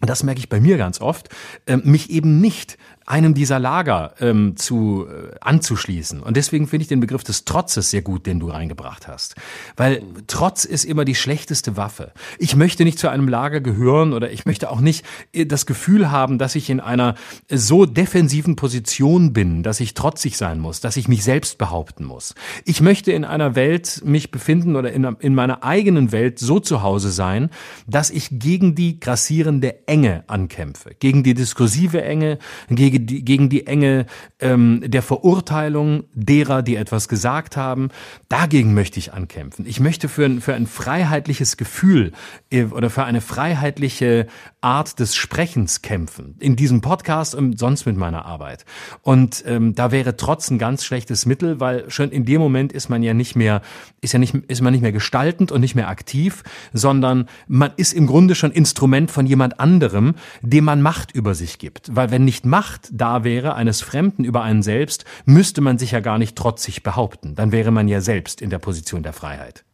und das merke ich bei mir ganz oft, ähm, mich eben nicht einem dieser Lager ähm, zu äh, anzuschließen. Und deswegen finde ich den Begriff des Trotzes sehr gut, den du reingebracht hast. Weil Trotz ist immer die schlechteste Waffe. Ich möchte nicht zu einem Lager gehören oder ich möchte auch nicht äh, das Gefühl haben, dass ich in einer so defensiven Position bin, dass ich trotzig sein muss, dass ich mich selbst behaupten muss. Ich möchte in einer Welt mich befinden oder in, in meiner eigenen Welt so zu Hause sein, dass ich gegen die grassierende Enge ankämpfe, gegen die diskursive Enge, gegen die, gegen die Enge ähm, der Verurteilung derer, die etwas gesagt haben. Dagegen möchte ich ankämpfen. Ich möchte für ein, für ein freiheitliches Gefühl äh, oder für eine freiheitliche Art des Sprechens kämpfen. In diesem Podcast und sonst mit meiner Arbeit. Und ähm, da wäre trotz ein ganz schlechtes Mittel, weil schon in dem Moment ist man ja nicht mehr, ist ja nicht, ist man nicht mehr gestaltend und nicht mehr aktiv, sondern man ist im Grunde schon Instrument von jemand anderem, dem man Macht über sich gibt. Weil wenn nicht Macht da wäre, eines Fremden über einen selbst, müsste man sich ja gar nicht trotzig behaupten. Dann wäre man ja selbst in der Position der Freiheit.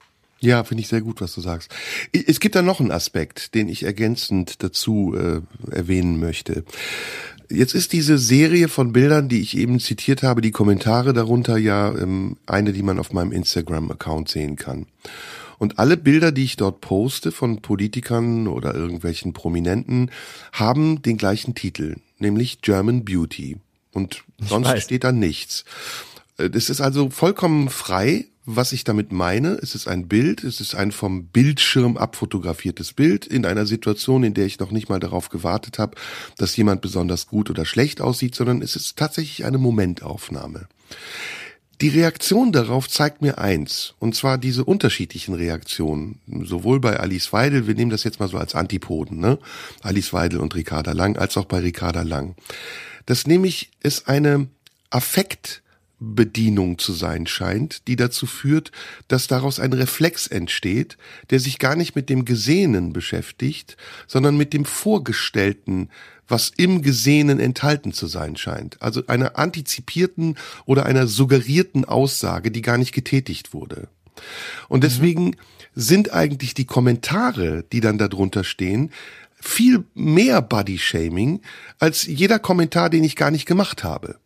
Ja, finde ich sehr gut, was du sagst. Es gibt da noch einen Aspekt, den ich ergänzend dazu äh, erwähnen möchte. Jetzt ist diese Serie von Bildern, die ich eben zitiert habe, die Kommentare darunter ja ähm, eine, die man auf meinem Instagram-Account sehen kann. Und alle Bilder, die ich dort poste von Politikern oder irgendwelchen Prominenten, haben den gleichen Titel, nämlich German Beauty. Und sonst steht da nichts. Äh, das ist also vollkommen frei, was ich damit meine. Es ist ein Bild, es ist ein vom Bildschirm abfotografiertes Bild in einer Situation, in der ich noch nicht mal darauf gewartet habe, dass jemand besonders gut oder schlecht aussieht, sondern es ist tatsächlich eine Momentaufnahme. Die Reaktion darauf zeigt mir eins, und zwar diese unterschiedlichen Reaktionen, sowohl bei Alice Weidel, wir nehmen das jetzt mal so als Antipoden, ne? Alice Weidel und Ricarda Lang, als auch bei Ricarda Lang. Das nämlich ist eine Affekt Bedienung zu sein scheint, die dazu führt, dass daraus ein Reflex entsteht, der sich gar nicht mit dem Gesehenen beschäftigt, sondern mit dem Vorgestellten, was im Gesehenen enthalten zu sein scheint. Also einer antizipierten oder einer suggerierten Aussage, die gar nicht getätigt wurde. Und mhm. deswegen mhm. sind eigentlich die Kommentare, die dann darunter stehen, viel mehr Body-Shaming als jeder Kommentar, den ich gar nicht gemacht habe.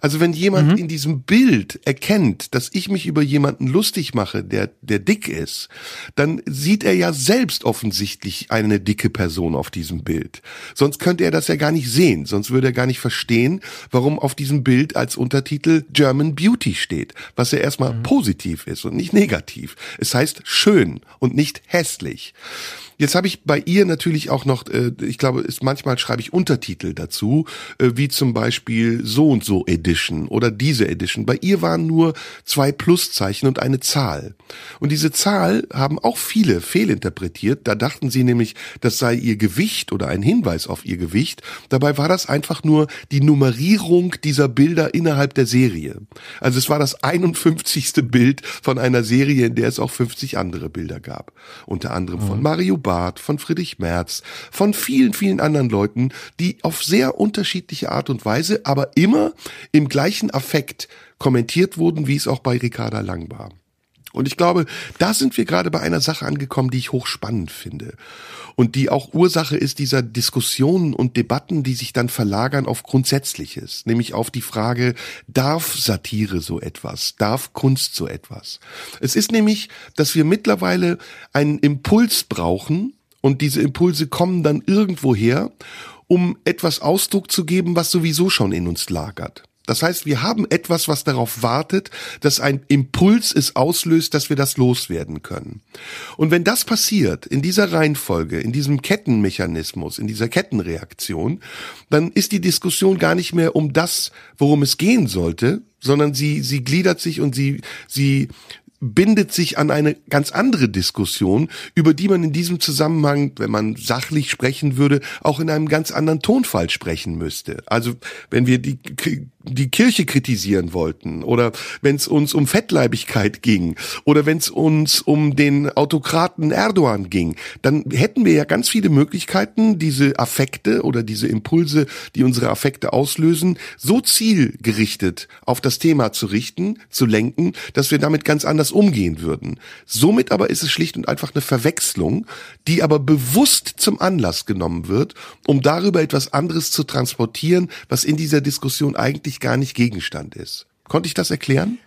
Also wenn jemand mhm. in diesem Bild erkennt, dass ich mich über jemanden lustig mache, der, der dick ist, dann sieht er ja selbst offensichtlich eine dicke Person auf diesem Bild. Sonst könnte er das ja gar nicht sehen. Sonst würde er gar nicht verstehen, warum auf diesem Bild als Untertitel German Beauty steht, was ja erstmal mhm. positiv ist und nicht negativ. Es heißt schön und nicht hässlich. Jetzt habe ich bei ihr natürlich auch noch, äh, ich glaube, ist, manchmal schreibe ich Untertitel dazu, äh, wie zum Beispiel so und so Edition oder diese Edition. Bei ihr waren nur zwei Pluszeichen und eine Zahl. Und diese Zahl haben auch viele fehlinterpretiert. Da dachten sie nämlich, das sei ihr Gewicht oder ein Hinweis auf ihr Gewicht. Dabei war das einfach nur die Nummerierung dieser Bilder innerhalb der Serie. Also es war das 51. Bild von einer Serie, in der es auch 50 andere Bilder gab. Unter anderem von mhm. Mario Bar Barth, von Friedrich Merz, von vielen, vielen anderen Leuten, die auf sehr unterschiedliche Art und Weise, aber immer im gleichen Affekt kommentiert wurden, wie es auch bei Ricarda Lang war. Und ich glaube, da sind wir gerade bei einer Sache angekommen, die ich hochspannend finde. Und die auch Ursache ist dieser Diskussionen und Debatten, die sich dann verlagern auf Grundsätzliches, nämlich auf die Frage, darf Satire so etwas? Darf Kunst so etwas? Es ist nämlich, dass wir mittlerweile einen Impuls brauchen, und diese Impulse kommen dann irgendwo her, um etwas Ausdruck zu geben, was sowieso schon in uns lagert. Das heißt, wir haben etwas, was darauf wartet, dass ein Impuls es auslöst, dass wir das loswerden können. Und wenn das passiert, in dieser Reihenfolge, in diesem Kettenmechanismus, in dieser Kettenreaktion, dann ist die Diskussion gar nicht mehr um das, worum es gehen sollte, sondern sie, sie gliedert sich und sie, sie bindet sich an eine ganz andere Diskussion, über die man in diesem Zusammenhang, wenn man sachlich sprechen würde, auch in einem ganz anderen Tonfall sprechen müsste. Also wenn wir die die Kirche kritisieren wollten oder wenn es uns um Fettleibigkeit ging oder wenn es uns um den Autokraten Erdogan ging, dann hätten wir ja ganz viele Möglichkeiten, diese Affekte oder diese Impulse, die unsere Affekte auslösen, so zielgerichtet auf das Thema zu richten, zu lenken, dass wir damit ganz anders umgehen würden. Somit aber ist es schlicht und einfach eine Verwechslung, die aber bewusst zum Anlass genommen wird, um darüber etwas anderes zu transportieren, was in dieser Diskussion eigentlich eigentlich gar nicht Gegenstand ist. Konnte ich das erklären?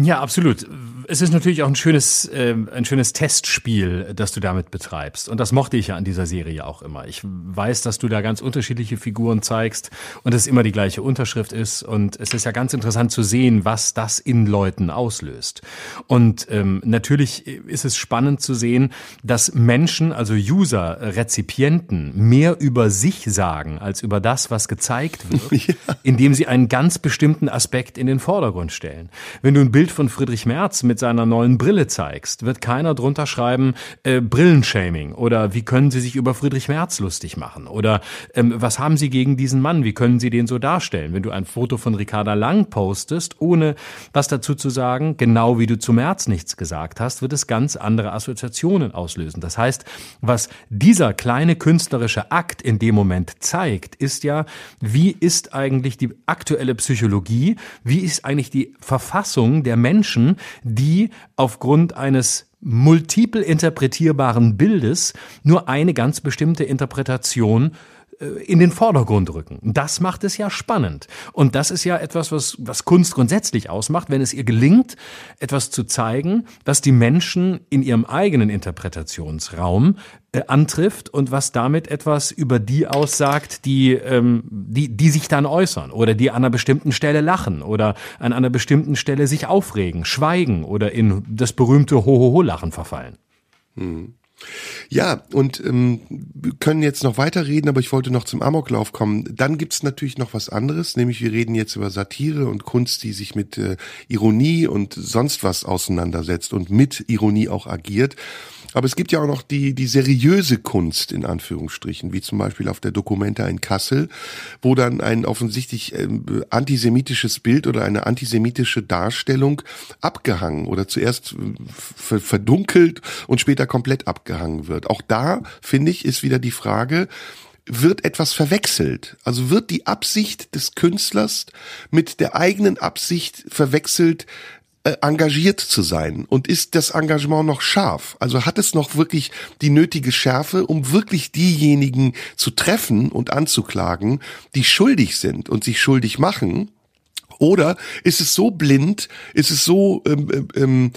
Ja, absolut. Es ist natürlich auch ein schönes, äh, ein schönes Testspiel, das du damit betreibst. Und das mochte ich ja an dieser Serie auch immer. Ich weiß, dass du da ganz unterschiedliche Figuren zeigst und es immer die gleiche Unterschrift ist. Und es ist ja ganz interessant zu sehen, was das in Leuten auslöst. Und ähm, natürlich ist es spannend zu sehen, dass Menschen, also User, Rezipienten, mehr über sich sagen als über das, was gezeigt wird, ja. indem sie einen ganz bestimmten Aspekt in den Vordergrund stellen. Wenn du ein Bild Bild von Friedrich Merz mit seiner neuen Brille zeigst, wird keiner drunter schreiben, äh, Brillenshaming oder wie können Sie sich über Friedrich Merz lustig machen oder ähm, was haben Sie gegen diesen Mann, wie können Sie den so darstellen? Wenn du ein Foto von Ricarda Lang postest, ohne was dazu zu sagen, genau wie du zu Merz nichts gesagt hast, wird es ganz andere Assoziationen auslösen. Das heißt, was dieser kleine künstlerische Akt in dem Moment zeigt, ist ja, wie ist eigentlich die aktuelle Psychologie, wie ist eigentlich die Verfassung der Menschen, die aufgrund eines multiple interpretierbaren Bildes nur eine ganz bestimmte Interpretation in den Vordergrund rücken. Das macht es ja spannend. Und das ist ja etwas, was, was Kunst grundsätzlich ausmacht, wenn es ihr gelingt, etwas zu zeigen, was die Menschen in ihrem eigenen Interpretationsraum äh, antrifft und was damit etwas über die aussagt, die, ähm, die, die sich dann äußern oder die an einer bestimmten Stelle lachen oder an einer bestimmten Stelle sich aufregen, schweigen oder in das berühmte Ho-Ho-Ho-Lachen verfallen. Hm. Ja, und ähm, wir können jetzt noch weiterreden, aber ich wollte noch zum Amoklauf kommen. Dann gibt's natürlich noch was anderes, nämlich wir reden jetzt über Satire und Kunst, die sich mit äh, Ironie und sonst was auseinandersetzt und mit Ironie auch agiert. Aber es gibt ja auch noch die, die seriöse Kunst in Anführungsstrichen, wie zum Beispiel auf der Dokumenta in Kassel, wo dann ein offensichtlich äh, antisemitisches Bild oder eine antisemitische Darstellung abgehangen oder zuerst äh, verdunkelt und später komplett abgehangen wird. Auch da, finde ich, ist wieder die Frage, wird etwas verwechselt. Also wird die Absicht des Künstlers mit der eigenen Absicht verwechselt, äh, engagiert zu sein und ist das Engagement noch scharf? Also hat es noch wirklich die nötige Schärfe, um wirklich diejenigen zu treffen und anzuklagen, die schuldig sind und sich schuldig machen? Oder ist es so blind, ist es so ähm, ähm, ähm,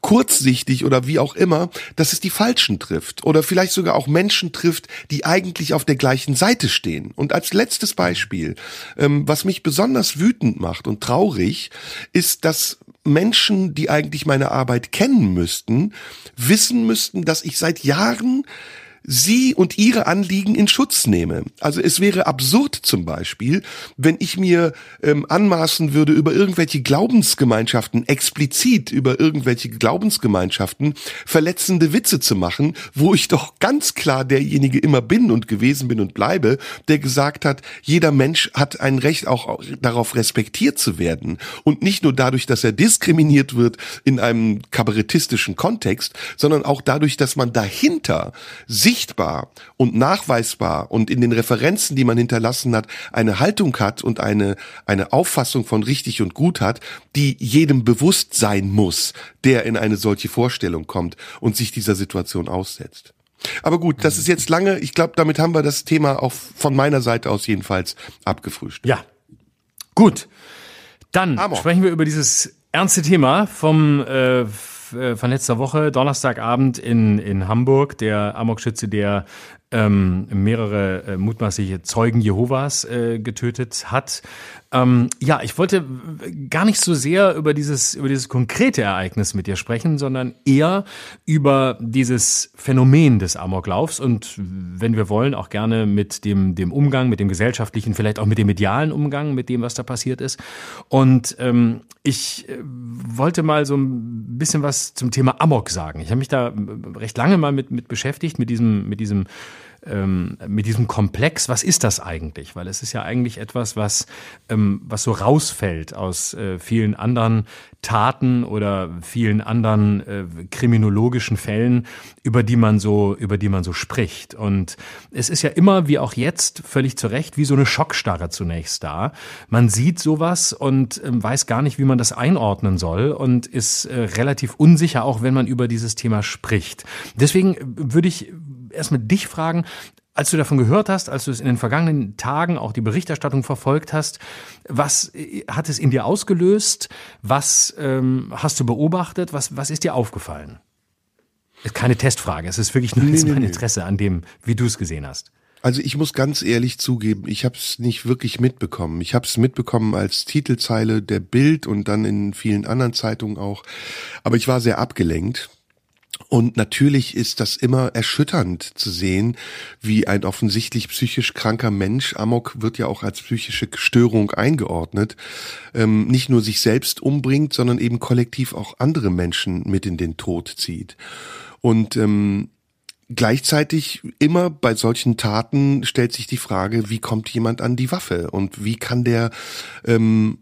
kurzsichtig oder wie auch immer, dass es die Falschen trifft oder vielleicht sogar auch Menschen trifft, die eigentlich auf der gleichen Seite stehen. Und als letztes Beispiel, ähm, was mich besonders wütend macht und traurig, ist, dass Menschen, die eigentlich meine Arbeit kennen müssten, wissen müssten, dass ich seit Jahren sie und ihre Anliegen in Schutz nehme. Also es wäre absurd zum Beispiel, wenn ich mir ähm, anmaßen würde, über irgendwelche Glaubensgemeinschaften, explizit über irgendwelche Glaubensgemeinschaften verletzende Witze zu machen, wo ich doch ganz klar derjenige immer bin und gewesen bin und bleibe, der gesagt hat, jeder Mensch hat ein Recht auch darauf respektiert zu werden. Und nicht nur dadurch, dass er diskriminiert wird in einem kabarettistischen Kontext, sondern auch dadurch, dass man dahinter sich sichtbar und nachweisbar und in den Referenzen, die man hinterlassen hat, eine Haltung hat und eine, eine Auffassung von richtig und gut hat, die jedem bewusst sein muss, der in eine solche Vorstellung kommt und sich dieser Situation aussetzt. Aber gut, das ist jetzt lange. Ich glaube, damit haben wir das Thema auch von meiner Seite aus jedenfalls abgefrühstückt. Ja. Gut. Dann Amor. sprechen wir über dieses ernste Thema vom äh, von letzter Woche, Donnerstagabend in, in Hamburg, der Amokschütze, der ähm, mehrere äh, mutmaßliche Zeugen Jehovas äh, getötet hat. Ähm, ja, ich wollte gar nicht so sehr über dieses, über dieses konkrete Ereignis mit dir sprechen, sondern eher über dieses Phänomen des Amoklaufs und wenn wir wollen, auch gerne mit dem, dem Umgang, mit dem gesellschaftlichen, vielleicht auch mit dem medialen Umgang, mit dem, was da passiert ist. Und ähm, ich äh, wollte mal so ein bisschen was zum Thema Amok sagen. Ich habe mich da recht lange mal mit, mit beschäftigt, mit diesem, mit diesem ähm, mit diesem Komplex, was ist das eigentlich? Weil es ist ja eigentlich etwas, was, ähm, was so rausfällt aus äh, vielen anderen Taten oder vielen anderen äh, kriminologischen Fällen, über die man so, über die man so spricht. Und es ist ja immer, wie auch jetzt, völlig zu Recht, wie so eine Schockstarre zunächst da. Man sieht sowas und äh, weiß gar nicht, wie man das einordnen soll und ist äh, relativ unsicher, auch wenn man über dieses Thema spricht. Deswegen würde ich erstmal dich fragen, als du davon gehört hast, als du es in den vergangenen Tagen auch die Berichterstattung verfolgt hast, was äh, hat es in dir ausgelöst? Was ähm, hast du beobachtet? Was, was ist dir aufgefallen? Keine Testfrage, es ist wirklich nur nee, mein nee, Interesse an dem, wie du es gesehen hast. Also ich muss ganz ehrlich zugeben, ich habe es nicht wirklich mitbekommen. Ich habe es mitbekommen als Titelzeile der Bild und dann in vielen anderen Zeitungen auch. Aber ich war sehr abgelenkt und natürlich ist das immer erschütternd zu sehen, wie ein offensichtlich psychisch kranker Mensch, Amok wird ja auch als psychische Störung eingeordnet, ähm, nicht nur sich selbst umbringt, sondern eben kollektiv auch andere Menschen mit in den Tod zieht. Und ähm, Gleichzeitig immer bei solchen Taten stellt sich die Frage, wie kommt jemand an die Waffe und wie kann der ähm,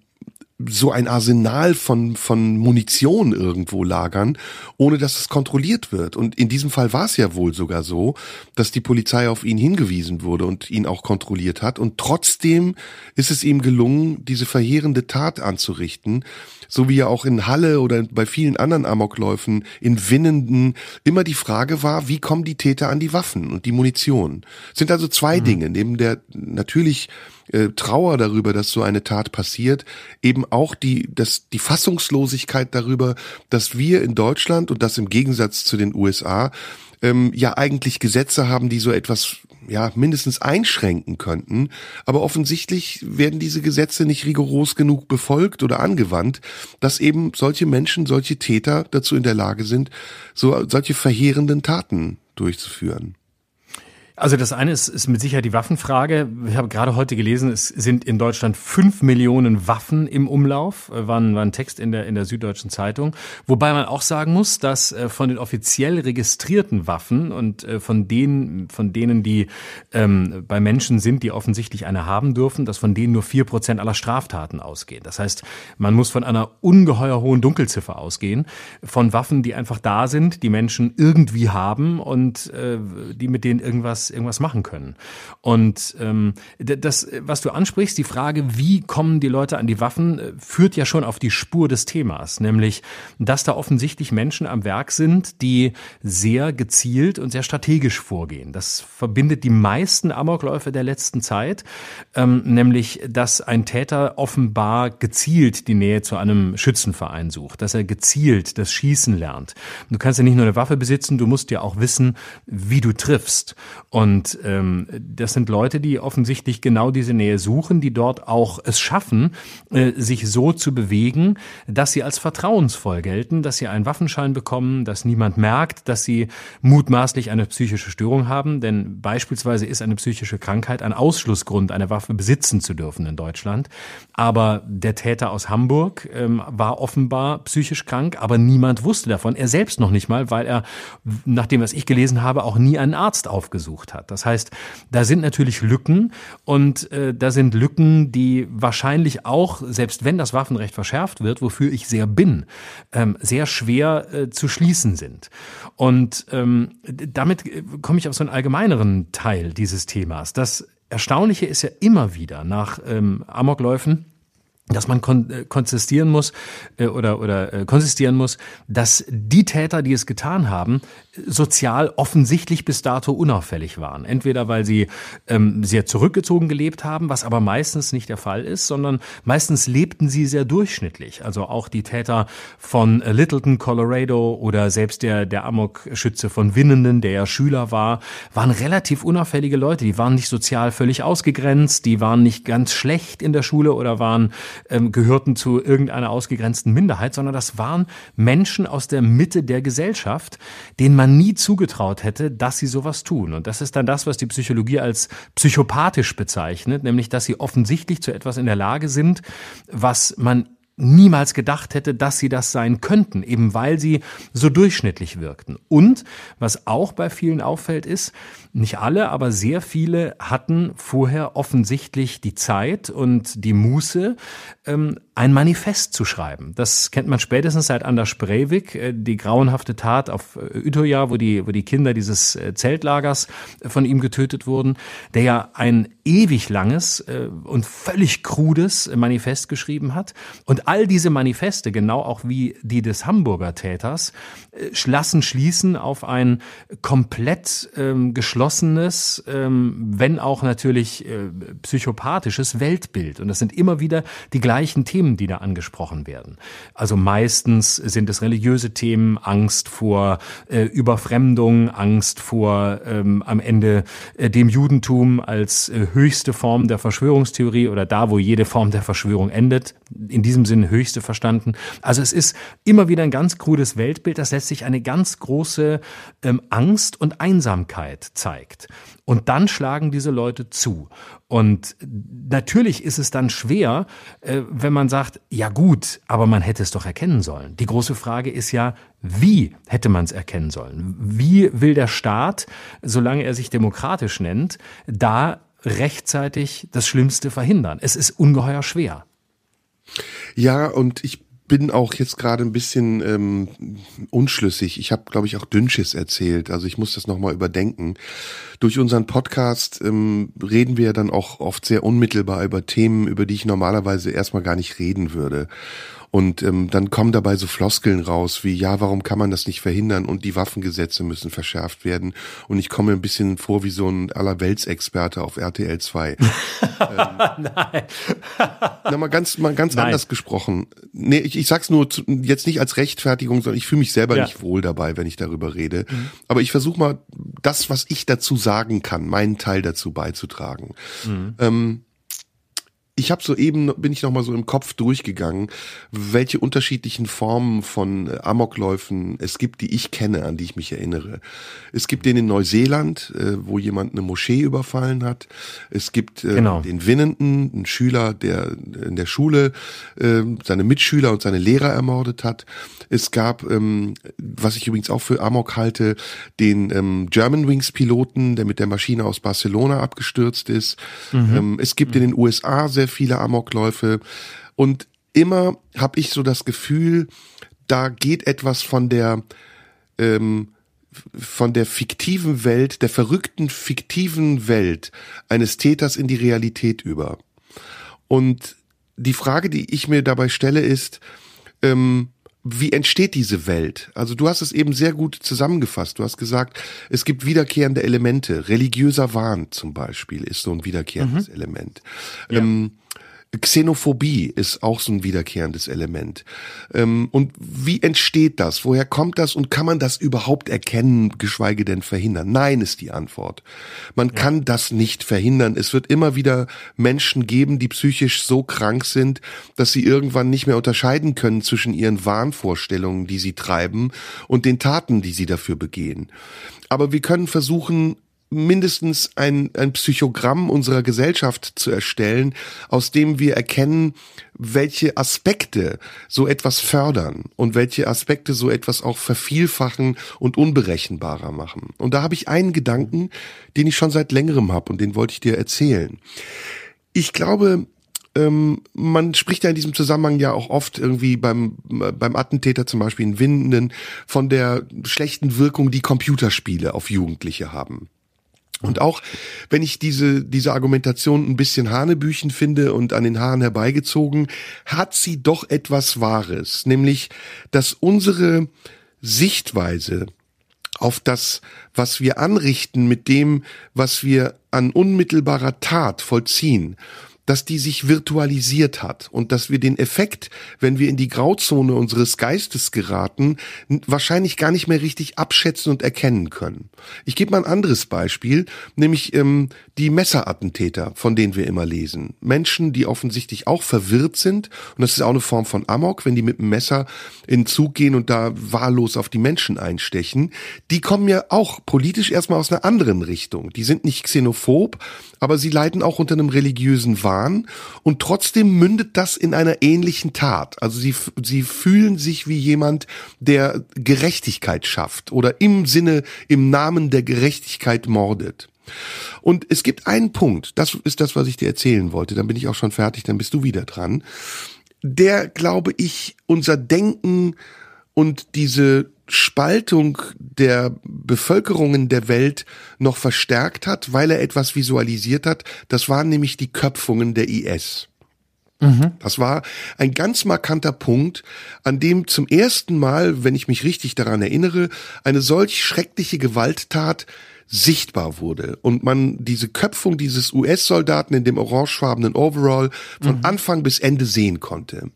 so ein Arsenal von, von Munition irgendwo lagern, ohne dass es kontrolliert wird. Und in diesem Fall war es ja wohl sogar so, dass die Polizei auf ihn hingewiesen wurde und ihn auch kontrolliert hat. Und trotzdem ist es ihm gelungen, diese verheerende Tat anzurichten, so wie ja auch in Halle oder bei vielen anderen Amokläufen in Winnenden immer die Frage war, wie kommen die Täter an die Waffen und die Munition? Es sind also zwei mhm. Dinge, neben der natürlich äh, Trauer darüber, dass so eine Tat passiert, eben auch die, das, die Fassungslosigkeit darüber, dass wir in Deutschland und das im Gegensatz zu den USA ähm, ja eigentlich Gesetze haben, die so etwas ja mindestens einschränken könnten, aber offensichtlich werden diese Gesetze nicht rigoros genug befolgt oder angewandt, dass eben solche Menschen, solche Täter dazu in der Lage sind, so solche verheerenden Taten durchzuführen. Also das eine ist, ist mit Sicherheit die Waffenfrage. Ich habe gerade heute gelesen, es sind in Deutschland fünf Millionen Waffen im Umlauf, äh, war ein, war ein Text in der, in der Süddeutschen Zeitung. Wobei man auch sagen muss, dass äh, von den offiziell registrierten Waffen und äh, von denen, von denen, die ähm, bei Menschen sind, die offensichtlich eine haben dürfen, dass von denen nur vier Prozent aller Straftaten ausgehen. Das heißt, man muss von einer ungeheuer hohen Dunkelziffer ausgehen, von Waffen, die einfach da sind, die Menschen irgendwie haben und äh, die mit denen irgendwas irgendwas machen können. Und ähm, das, was du ansprichst, die Frage, wie kommen die Leute an die Waffen, äh, führt ja schon auf die Spur des Themas, nämlich, dass da offensichtlich Menschen am Werk sind, die sehr gezielt und sehr strategisch vorgehen. Das verbindet die meisten Amokläufe der letzten Zeit, ähm, nämlich, dass ein Täter offenbar gezielt die Nähe zu einem Schützenverein sucht, dass er gezielt das Schießen lernt. Du kannst ja nicht nur eine Waffe besitzen, du musst ja auch wissen, wie du triffst. Und ähm, das sind Leute, die offensichtlich genau diese Nähe suchen, die dort auch es schaffen, äh, sich so zu bewegen, dass sie als vertrauensvoll gelten, dass sie einen Waffenschein bekommen, dass niemand merkt, dass sie mutmaßlich eine psychische Störung haben. Denn beispielsweise ist eine psychische Krankheit ein Ausschlussgrund, eine Waffe besitzen zu dürfen in Deutschland. Aber der Täter aus Hamburg ähm, war offenbar psychisch krank, aber niemand wusste davon. Er selbst noch nicht mal, weil er, nach dem, was ich gelesen habe, auch nie einen Arzt aufgesucht hat. Das heißt, da sind natürlich Lücken und äh, da sind Lücken, die wahrscheinlich auch, selbst wenn das Waffenrecht verschärft wird, wofür ich sehr bin, ähm, sehr schwer äh, zu schließen sind. Und ähm, damit äh, komme ich auf so einen allgemeineren Teil dieses Themas. Das Erstaunliche ist ja immer wieder nach ähm, Amokläufen, dass man kon äh, konsistieren muss äh, oder oder äh, konsistieren muss, dass die Täter, die es getan haben, sozial offensichtlich bis dato unauffällig waren. Entweder weil sie ähm, sehr zurückgezogen gelebt haben, was aber meistens nicht der Fall ist, sondern meistens lebten sie sehr durchschnittlich. Also auch die Täter von Littleton, Colorado oder selbst der der Amok-Schütze von Winnenden, der ja Schüler war, waren relativ unauffällige Leute. Die waren nicht sozial völlig ausgegrenzt, die waren nicht ganz schlecht in der Schule oder waren ähm, gehörten zu irgendeiner ausgegrenzten Minderheit, sondern das waren Menschen aus der Mitte der Gesellschaft, denen man nie zugetraut hätte, dass sie sowas tun. Und das ist dann das, was die Psychologie als psychopathisch bezeichnet, nämlich dass sie offensichtlich zu etwas in der Lage sind, was man niemals gedacht hätte, dass sie das sein könnten, eben weil sie so durchschnittlich wirkten. Und was auch bei vielen auffällt, ist, nicht alle, aber sehr viele hatten vorher offensichtlich die Zeit und die Muße, ähm, ein Manifest zu schreiben. Das kennt man spätestens seit Anders Breivik, äh, die grauenhafte Tat auf äh, Utøya, wo die, wo die Kinder dieses äh, Zeltlagers von ihm getötet wurden, der ja ein ewig langes und völlig krudes Manifest geschrieben hat. Und all diese Manifeste, genau auch wie die des Hamburger Täters, lassen schließen auf ein komplett ähm, geschlossenes, ähm, wenn auch natürlich äh, psychopathisches Weltbild. Und das sind immer wieder die gleichen Themen, die da angesprochen werden. Also meistens sind es religiöse Themen, Angst vor äh, Überfremdung, Angst vor ähm, am Ende äh, dem Judentum als äh, höchste Form der Verschwörungstheorie oder da, wo jede Form der Verschwörung endet. In diesem Sinne höchste verstanden. Also es ist immer wieder ein ganz krudes Weltbild, das letztlich eine ganz große ähm, Angst und Einsamkeit zeigt. Und dann schlagen diese Leute zu. Und natürlich ist es dann schwer, äh, wenn man sagt, ja gut, aber man hätte es doch erkennen sollen. Die große Frage ist ja, wie hätte man es erkennen sollen? Wie will der Staat, solange er sich demokratisch nennt, da rechtzeitig das Schlimmste verhindern? Es ist ungeheuer schwer. Ja, und ich bin auch jetzt gerade ein bisschen ähm, unschlüssig. Ich habe, glaube ich, auch Dünnschiss erzählt. Also ich muss das nochmal überdenken. Durch unseren Podcast ähm, reden wir dann auch oft sehr unmittelbar über Themen, über die ich normalerweise erstmal gar nicht reden würde. Und ähm, dann kommen dabei so Floskeln raus wie, ja, warum kann man das nicht verhindern und die Waffengesetze müssen verschärft werden. Und ich komme ein bisschen vor wie so ein Allerweltsexperte auf RTL 2. ähm, Nein. na, mal ganz, mal ganz Nein. anders gesprochen. Nee, ich, ich sag's nur zu, jetzt nicht als Rechtfertigung, sondern ich fühle mich selber ja. nicht wohl dabei, wenn ich darüber rede. Mhm. Aber ich versuche mal, das, was ich dazu sagen kann, meinen Teil dazu beizutragen. Mhm. Ähm, ich habe so eben, bin ich noch mal so im Kopf durchgegangen, welche unterschiedlichen Formen von äh, Amokläufen es gibt, die ich kenne, an die ich mich erinnere. Es gibt den in Neuseeland, äh, wo jemand eine Moschee überfallen hat. Es gibt äh, genau. den Winnenden, einen Schüler, der in der Schule seine Mitschüler und seine Lehrer ermordet hat. Es gab, ähm, was ich übrigens auch für Amok halte, den ähm, German Wings Piloten, der mit der Maschine aus Barcelona abgestürzt ist. Mhm. es gibt in den USA sehr sehr viele Amokläufe und immer habe ich so das Gefühl, da geht etwas von der ähm, von der fiktiven Welt, der verrückten fiktiven Welt eines Täters in die Realität über. Und die Frage, die ich mir dabei stelle, ist, ähm, wie entsteht diese Welt? Also du hast es eben sehr gut zusammengefasst. Du hast gesagt, es gibt wiederkehrende Elemente. Religiöser Wahn zum Beispiel ist so ein wiederkehrendes mhm. Element. Ja. Ähm, Xenophobie ist auch so ein wiederkehrendes Element. Ähm, und wie entsteht das? Woher kommt das? Und kann man das überhaupt erkennen, geschweige denn verhindern? Nein, ist die Antwort. Man ja. kann das nicht verhindern. Es wird immer wieder Menschen geben, die psychisch so krank sind, dass sie irgendwann nicht mehr unterscheiden können zwischen ihren Wahnvorstellungen, die sie treiben, und den Taten, die sie dafür begehen. Aber wir können versuchen, mindestens ein, ein Psychogramm unserer Gesellschaft zu erstellen, aus dem wir erkennen, welche Aspekte so etwas fördern und welche Aspekte so etwas auch vervielfachen und unberechenbarer machen. Und da habe ich einen Gedanken, den ich schon seit längerem habe und den wollte ich dir erzählen. Ich glaube, ähm, man spricht ja in diesem Zusammenhang ja auch oft irgendwie beim, beim Attentäter zum Beispiel in Winden von der schlechten Wirkung, die Computerspiele auf Jugendliche haben. Und auch wenn ich diese, diese Argumentation ein bisschen Hanebüchen finde und an den Haaren herbeigezogen, hat sie doch etwas Wahres, nämlich, dass unsere Sichtweise auf das, was wir anrichten mit dem, was wir an unmittelbarer Tat vollziehen, dass die sich virtualisiert hat und dass wir den Effekt, wenn wir in die Grauzone unseres Geistes geraten, wahrscheinlich gar nicht mehr richtig abschätzen und erkennen können. Ich gebe mal ein anderes Beispiel, nämlich ähm, die Messerattentäter, von denen wir immer lesen. Menschen, die offensichtlich auch verwirrt sind und das ist auch eine Form von Amok, wenn die mit dem Messer in Zug gehen und da wahllos auf die Menschen einstechen, die kommen ja auch politisch erstmal aus einer anderen Richtung. Die sind nicht xenophob, aber sie leiden auch unter einem religiösen Wahn und trotzdem mündet das in einer ähnlichen Tat. Also sie, sie fühlen sich wie jemand, der Gerechtigkeit schafft oder im Sinne, im Namen der Gerechtigkeit mordet. Und es gibt einen Punkt, das ist das, was ich dir erzählen wollte, dann bin ich auch schon fertig, dann bist du wieder dran, der, glaube ich, unser Denken und diese Spaltung der Bevölkerungen der Welt noch verstärkt hat, weil er etwas visualisiert hat. Das waren nämlich die Köpfungen der IS. Mhm. Das war ein ganz markanter Punkt, an dem zum ersten Mal, wenn ich mich richtig daran erinnere, eine solch schreckliche Gewalttat sichtbar wurde und man diese Köpfung dieses US-Soldaten in dem orangefarbenen Overall von mhm. Anfang bis Ende sehen konnte.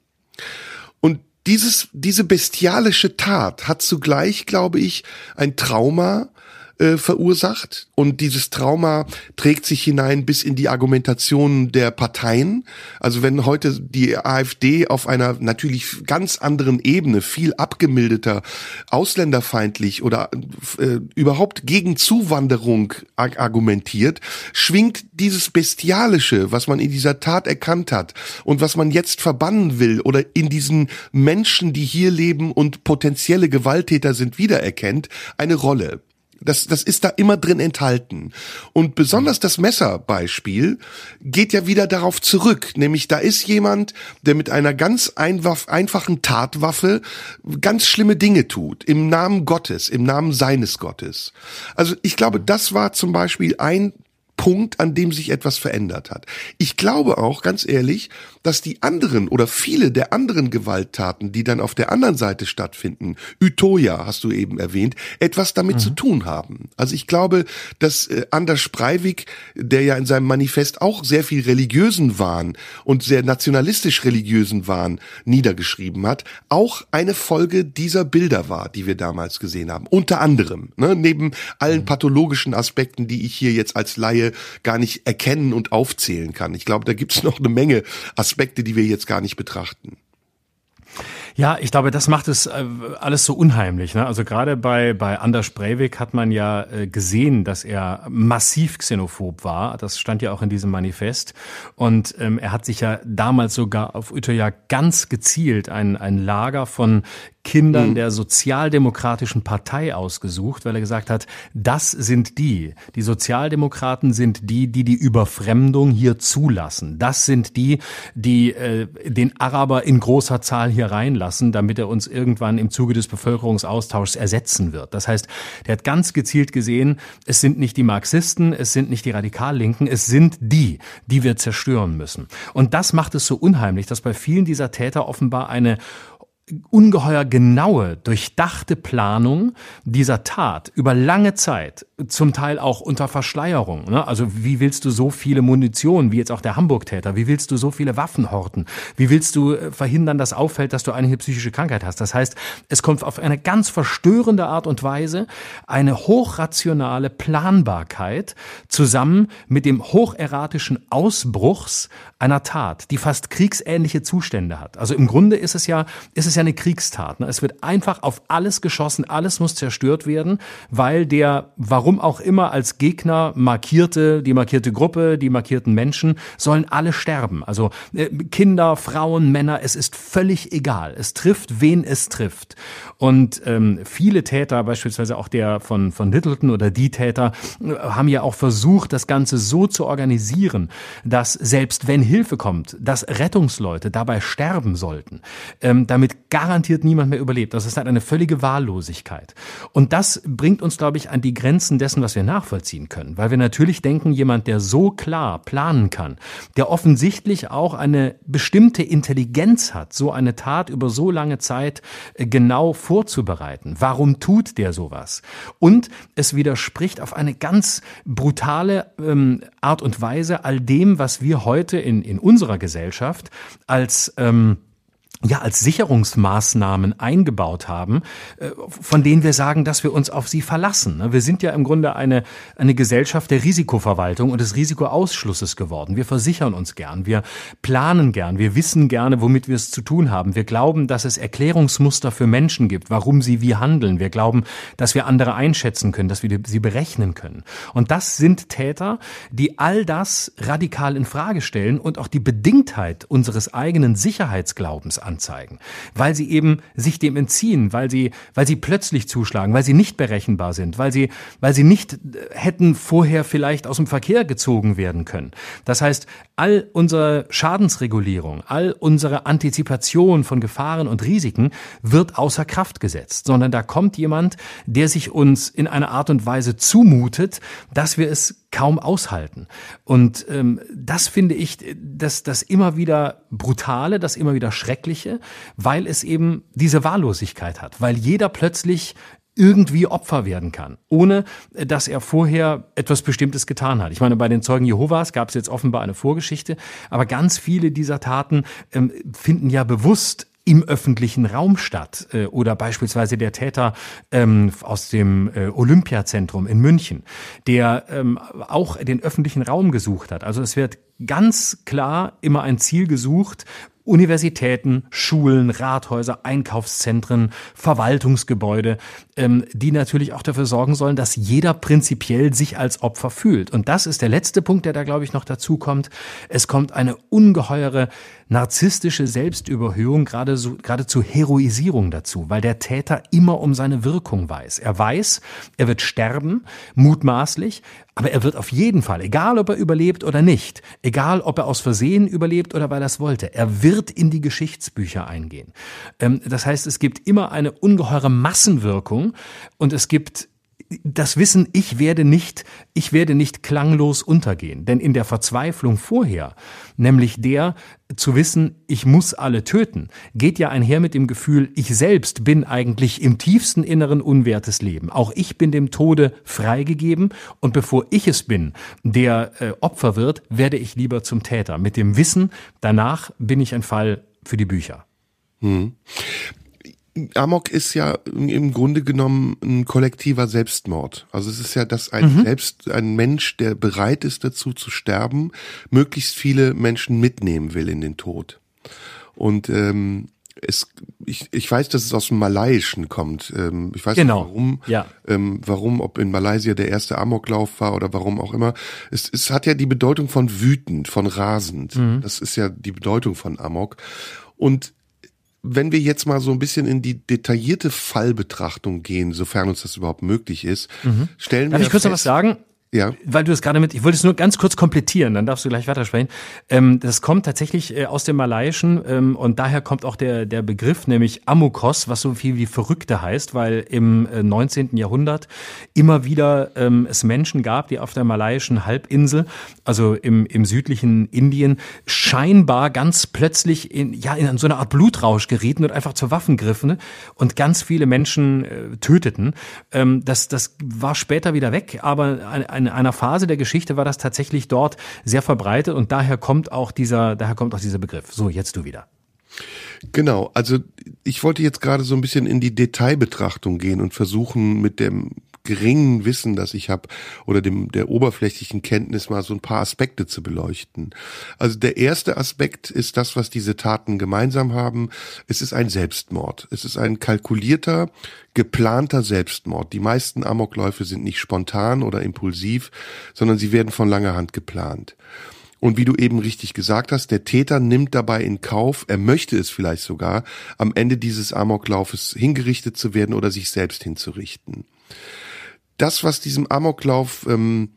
Dieses, diese bestialische Tat hat zugleich, glaube ich, ein Trauma äh, verursacht. Und dieses Trauma trägt sich hinein bis in die Argumentation der Parteien. Also wenn heute die AfD auf einer natürlich ganz anderen Ebene, viel abgemildeter, ausländerfeindlich oder äh, überhaupt gegen Zuwanderung argumentiert, schwingt dieses Bestialische, was man in dieser Tat erkannt hat und was man jetzt verbannen will oder in diesen Menschen, die hier leben und potenzielle Gewalttäter sind, wiedererkennt, eine Rolle. Das, das ist da immer drin enthalten. Und besonders das Messerbeispiel geht ja wieder darauf zurück. Nämlich da ist jemand, der mit einer ganz einfachen Tatwaffe ganz schlimme Dinge tut. Im Namen Gottes, im Namen seines Gottes. Also ich glaube, das war zum Beispiel ein Punkt, an dem sich etwas verändert hat. Ich glaube auch, ganz ehrlich, dass die anderen oder viele der anderen Gewalttaten, die dann auf der anderen Seite stattfinden, Utoya hast du eben erwähnt, etwas damit mhm. zu tun haben. Also ich glaube, dass äh, Anders Breivik, der ja in seinem Manifest auch sehr viel religiösen Wahn und sehr nationalistisch religiösen Wahn niedergeschrieben hat, auch eine Folge dieser Bilder war, die wir damals gesehen haben. Unter anderem, ne, neben allen mhm. pathologischen Aspekten, die ich hier jetzt als Laie gar nicht erkennen und aufzählen kann. Ich glaube, da gibt's noch eine Menge Aspekte Aspekte, die wir jetzt gar nicht betrachten. Ja, ich glaube, das macht es äh, alles so unheimlich. Ne? Also gerade bei, bei Anders Breivik hat man ja äh, gesehen, dass er massiv xenophob war. Das stand ja auch in diesem Manifest. Und ähm, er hat sich ja damals sogar auf Utøya ganz gezielt ein, ein Lager von Kindern mhm. der Sozialdemokratischen Partei ausgesucht, weil er gesagt hat, das sind die. Die Sozialdemokraten sind die, die die Überfremdung hier zulassen. Das sind die, die äh, den Araber in großer Zahl hier reinlassen, damit er uns irgendwann im Zuge des Bevölkerungsaustauschs ersetzen wird. Das heißt, der hat ganz gezielt gesehen, es sind nicht die Marxisten, es sind nicht die Radikallinken, es sind die, die wir zerstören müssen. Und das macht es so unheimlich, dass bei vielen dieser Täter offenbar eine ungeheuer genaue, durchdachte Planung dieser Tat über lange Zeit, zum Teil auch unter Verschleierung. Ne? Also wie willst du so viele Munition, wie jetzt auch der Hamburg-Täter, wie willst du so viele Waffen horten? Wie willst du äh, verhindern, dass auffällt, dass du eine psychische Krankheit hast? Das heißt, es kommt auf eine ganz verstörende Art und Weise eine hochrationale Planbarkeit zusammen mit dem hocherratischen Ausbruchs einer Tat, die fast kriegsähnliche Zustände hat. Also im Grunde ist es ja, ist es ja eine Kriegstat. Ne? Es wird einfach auf alles geschossen, alles muss zerstört werden, weil der, warum auch immer, als Gegner markierte, die markierte Gruppe, die markierten Menschen, sollen alle sterben. Also äh, Kinder, Frauen, Männer, es ist völlig egal. Es trifft, wen es trifft. Und ähm, viele Täter, beispielsweise auch der von, von Littleton oder die Täter, äh, haben ja auch versucht, das Ganze so zu organisieren, dass selbst wenn Hilfe kommt, dass Rettungsleute dabei sterben sollten, ähm, damit garantiert niemand mehr überlebt. Das ist halt eine völlige Wahllosigkeit. Und das bringt uns, glaube ich, an die Grenzen dessen, was wir nachvollziehen können. Weil wir natürlich denken, jemand, der so klar planen kann, der offensichtlich auch eine bestimmte Intelligenz hat, so eine Tat über so lange Zeit äh, genau vorzubereiten. Warum tut der sowas? Und es widerspricht auf eine ganz brutale ähm, Art und Weise all dem, was wir heute in, in unserer Gesellschaft als ähm, ja, als Sicherungsmaßnahmen eingebaut haben, äh, von denen wir sagen, dass wir uns auf sie verlassen. Ne? Wir sind ja im Grunde eine, eine Gesellschaft der Risikoverwaltung und des Risikoausschlusses geworden. Wir versichern uns gern, wir planen gern, wir wissen gerne, womit wir es zu tun haben. Wir glauben, dass es Erklärungsmuster für Menschen gibt, warum sie wie handeln. Wir glauben, dass wir andere einschätzen können, dass wir sie berechnen können. Und das sind Täter, die all das radikal in Frage stellen und auch die Bedingtheit unseres eigenen Sicherheitsglaubens anzeigen, weil sie eben sich dem entziehen, weil sie, weil sie plötzlich zuschlagen, weil sie nicht berechenbar sind, weil sie, weil sie nicht äh, hätten vorher vielleicht aus dem Verkehr gezogen werden können. Das heißt, all unsere Schadensregulierung, all unsere Antizipation von Gefahren und Risiken wird außer Kraft gesetzt, sondern da kommt jemand, der sich uns in einer Art und Weise zumutet, dass wir es kaum aushalten. Und ähm, das finde ich das, das immer wieder Brutale, das immer wieder Schreckliche, weil es eben diese Wahllosigkeit hat, weil jeder plötzlich irgendwie Opfer werden kann, ohne dass er vorher etwas Bestimmtes getan hat. Ich meine, bei den Zeugen Jehovas gab es jetzt offenbar eine Vorgeschichte, aber ganz viele dieser Taten ähm, finden ja bewusst im öffentlichen Raum statt. Äh, oder beispielsweise der Täter ähm, aus dem äh, Olympiazentrum in München, der ähm, auch den öffentlichen Raum gesucht hat. Also es wird ganz klar immer ein Ziel gesucht, Universitäten, Schulen, Rathäuser, Einkaufszentren, Verwaltungsgebäude, ähm, die natürlich auch dafür sorgen sollen, dass jeder prinzipiell sich als Opfer fühlt. Und das ist der letzte Punkt, der da, glaube ich, noch dazu kommt. Es kommt eine ungeheure narzisstische Selbstüberhöhung, gerade so, geradezu Heroisierung dazu, weil der Täter immer um seine Wirkung weiß. Er weiß, er wird sterben, mutmaßlich, aber er wird auf jeden Fall, egal ob er überlebt oder nicht, egal ob er aus Versehen überlebt oder weil er es wollte, er wird in die Geschichtsbücher eingehen. Ähm, das heißt, es gibt immer eine ungeheure Massenwirkung und es gibt das Wissen, ich werde nicht, ich werde nicht klanglos untergehen. Denn in der Verzweiflung vorher, nämlich der zu wissen, ich muss alle töten, geht ja einher mit dem Gefühl, ich selbst bin eigentlich im tiefsten Inneren unwertes Leben. Auch ich bin dem Tode freigegeben und bevor ich es bin, der äh, Opfer wird, werde ich lieber zum Täter. Mit dem Wissen, danach bin ich ein Fall für die Bücher. Hm. Amok ist ja im Grunde genommen ein kollektiver Selbstmord. Also es ist ja, dass ein mhm. selbst ein Mensch, der bereit ist dazu zu sterben, möglichst viele Menschen mitnehmen will in den Tod. Und ähm, es, ich, ich weiß, dass es aus dem Malaiischen kommt. Ähm, ich weiß genau. nicht warum, ja. ähm, warum, ob in Malaysia der erste Amoklauf war oder warum auch immer. Es, es hat ja die Bedeutung von wütend, von rasend. Mhm. Das ist ja die Bedeutung von Amok. Und wenn wir jetzt mal so ein bisschen in die detaillierte Fallbetrachtung gehen, sofern uns das überhaupt möglich ist, mhm. stellen Darf wir. Darf ich kurz noch was sagen? Ja. Weil du es gerade mit, ich wollte es nur ganz kurz komplettieren, dann darfst du gleich weitersprechen. Ähm, das kommt tatsächlich äh, aus dem Malaiischen ähm, und daher kommt auch der, der Begriff, nämlich Amokos, was so viel wie Verrückte heißt, weil im äh, 19. Jahrhundert immer wieder ähm, es Menschen gab, die auf der malaiischen Halbinsel, also im, im südlichen Indien, scheinbar ganz plötzlich in, ja, in so eine Art Blutrausch gerieten und einfach zur Waffen griffen und ganz viele Menschen äh, töteten. Ähm, das, das war später wieder weg, aber eine, in einer Phase der Geschichte war das tatsächlich dort sehr verbreitet und daher kommt auch dieser, daher kommt auch dieser Begriff. So, jetzt du wieder. Genau, also ich wollte jetzt gerade so ein bisschen in die Detailbetrachtung gehen und versuchen mit dem geringen Wissen, das ich habe, oder dem der oberflächlichen Kenntnis mal so ein paar Aspekte zu beleuchten. Also der erste Aspekt ist das, was diese Taten gemeinsam haben. Es ist ein Selbstmord. Es ist ein kalkulierter, geplanter Selbstmord. Die meisten Amokläufe sind nicht spontan oder impulsiv, sondern sie werden von langer Hand geplant. Und wie du eben richtig gesagt hast, der Täter nimmt dabei in Kauf, er möchte es vielleicht sogar, am Ende dieses Amoklaufes hingerichtet zu werden oder sich selbst hinzurichten das, was diesem Amoklauf ähm,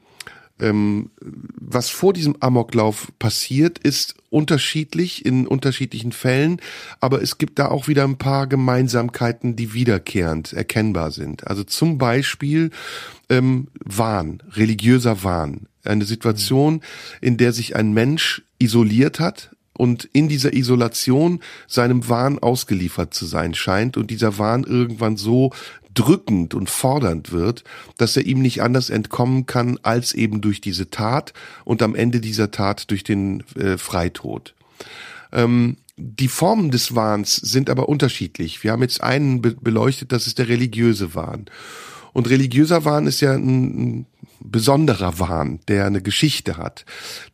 ähm, was vor diesem Amoklauf passiert, ist unterschiedlich in unterschiedlichen Fällen, aber es gibt da auch wieder ein paar Gemeinsamkeiten, die wiederkehrend erkennbar sind. Also zum Beispiel ähm, Wahn, religiöser Wahn. Eine Situation, in der sich ein Mensch isoliert hat, und in dieser Isolation seinem Wahn ausgeliefert zu sein scheint und dieser Wahn irgendwann so drückend und fordernd wird, dass er ihm nicht anders entkommen kann als eben durch diese Tat und am Ende dieser Tat durch den äh, Freitod. Ähm, die Formen des Wahns sind aber unterschiedlich. Wir haben jetzt einen be beleuchtet, das ist der religiöse Wahn. Und religiöser Wahn ist ja ein, ein besonderer Wahn, der eine Geschichte hat,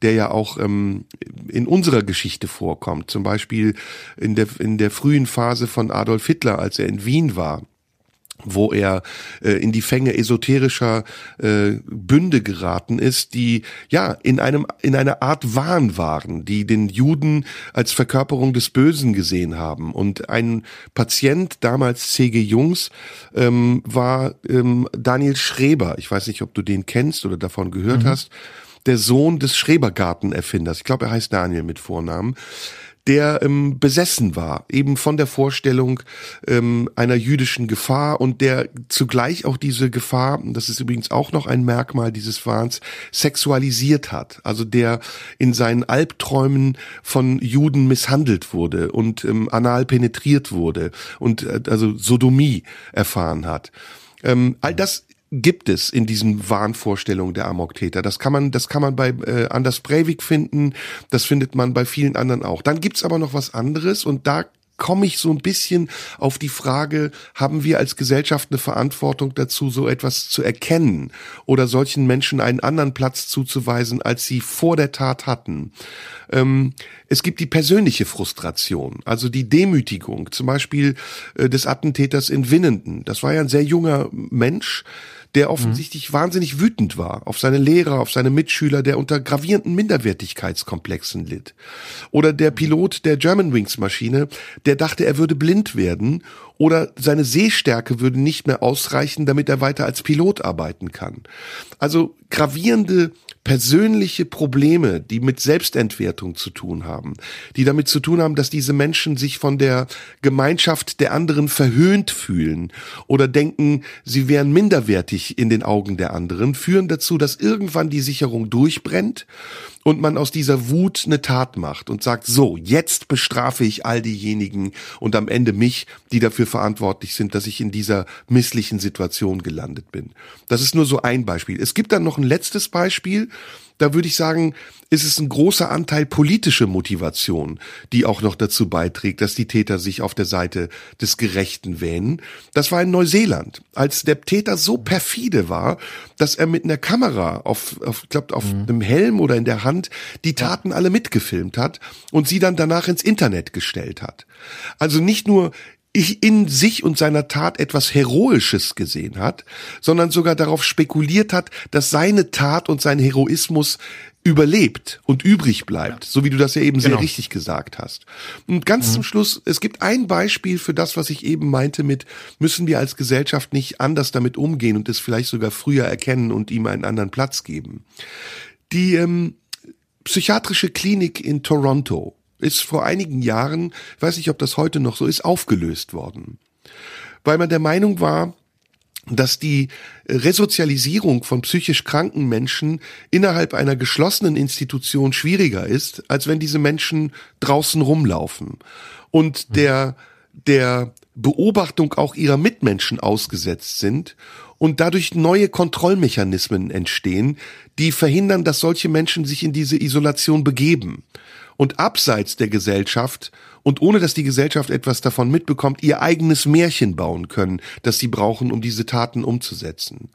der ja auch ähm, in unserer Geschichte vorkommt. Zum Beispiel in der, in der frühen Phase von Adolf Hitler, als er in Wien war wo er äh, in die Fänge esoterischer äh, Bünde geraten ist, die ja in einem in einer Art Wahn waren, die den Juden als Verkörperung des Bösen gesehen haben. Und ein Patient damals C.G. Jungs ähm, war ähm, Daniel Schreber. Ich weiß nicht, ob du den kennst oder davon gehört mhm. hast. Der Sohn des Schrebergarten-Erfinders. Ich glaube, er heißt Daniel mit Vornamen der ähm, besessen war, eben von der Vorstellung ähm, einer jüdischen Gefahr und der zugleich auch diese Gefahr, das ist übrigens auch noch ein Merkmal dieses Wahns, sexualisiert hat. Also der in seinen Albträumen von Juden misshandelt wurde und ähm, anal penetriert wurde und äh, also Sodomie erfahren hat. Ähm, all das gibt es in diesen Wahnvorstellungen der Amoktäter. Das kann man, das kann man bei äh, Anders Breivik finden, das findet man bei vielen anderen auch. Dann gibt's aber noch was anderes und da komme ich so ein bisschen auf die Frage, haben wir als Gesellschaft eine Verantwortung dazu, so etwas zu erkennen oder solchen Menschen einen anderen Platz zuzuweisen, als sie vor der Tat hatten. Ähm, es gibt die persönliche Frustration, also die Demütigung, zum Beispiel äh, des Attentäters in Winnenden. Das war ja ein sehr junger Mensch, der offensichtlich mhm. wahnsinnig wütend war auf seine Lehrer, auf seine Mitschüler, der unter gravierenden Minderwertigkeitskomplexen litt. Oder der Pilot der Germanwings Maschine, der dachte, er würde blind werden oder seine Sehstärke würde nicht mehr ausreichen, damit er weiter als Pilot arbeiten kann. Also gravierende persönliche Probleme, die mit Selbstentwertung zu tun haben, die damit zu tun haben, dass diese Menschen sich von der Gemeinschaft der anderen verhöhnt fühlen oder denken, sie wären minderwertig in den Augen der anderen, führen dazu, dass irgendwann die Sicherung durchbrennt und man aus dieser Wut eine Tat macht und sagt, so, jetzt bestrafe ich all diejenigen und am Ende mich, die dafür verantwortlich sind, dass ich in dieser misslichen Situation gelandet bin. Das ist nur so ein Beispiel. Es gibt dann noch ein letztes Beispiel, da würde ich sagen, ist es ein großer Anteil politische Motivation, die auch noch dazu beiträgt, dass die Täter sich auf der Seite des Gerechten wähnen. Das war in Neuseeland, als der Täter so perfide war, dass er mit einer Kamera auf, auf ich glaube, auf mhm. einem Helm oder in der Hand die Taten alle mitgefilmt hat und sie dann danach ins Internet gestellt hat. Also nicht nur in sich und seiner Tat etwas Heroisches gesehen hat, sondern sogar darauf spekuliert hat, dass seine Tat und sein Heroismus überlebt und übrig bleibt, ja. so wie du das ja eben genau. sehr richtig gesagt hast. Und ganz mhm. zum Schluss, es gibt ein Beispiel für das, was ich eben meinte mit, müssen wir als Gesellschaft nicht anders damit umgehen und es vielleicht sogar früher erkennen und ihm einen anderen Platz geben. Die ähm, psychiatrische Klinik in Toronto ist vor einigen Jahren, ich weiß nicht, ob das heute noch so ist, aufgelöst worden. Weil man der Meinung war, dass die Resozialisierung von psychisch kranken Menschen innerhalb einer geschlossenen Institution schwieriger ist, als wenn diese Menschen draußen rumlaufen. Und hm. der, der Beobachtung auch ihrer Mitmenschen ausgesetzt sind und dadurch neue Kontrollmechanismen entstehen, die verhindern, dass solche Menschen sich in diese Isolation begeben und abseits der Gesellschaft und ohne dass die Gesellschaft etwas davon mitbekommt, ihr eigenes Märchen bauen können, das sie brauchen, um diese Taten umzusetzen.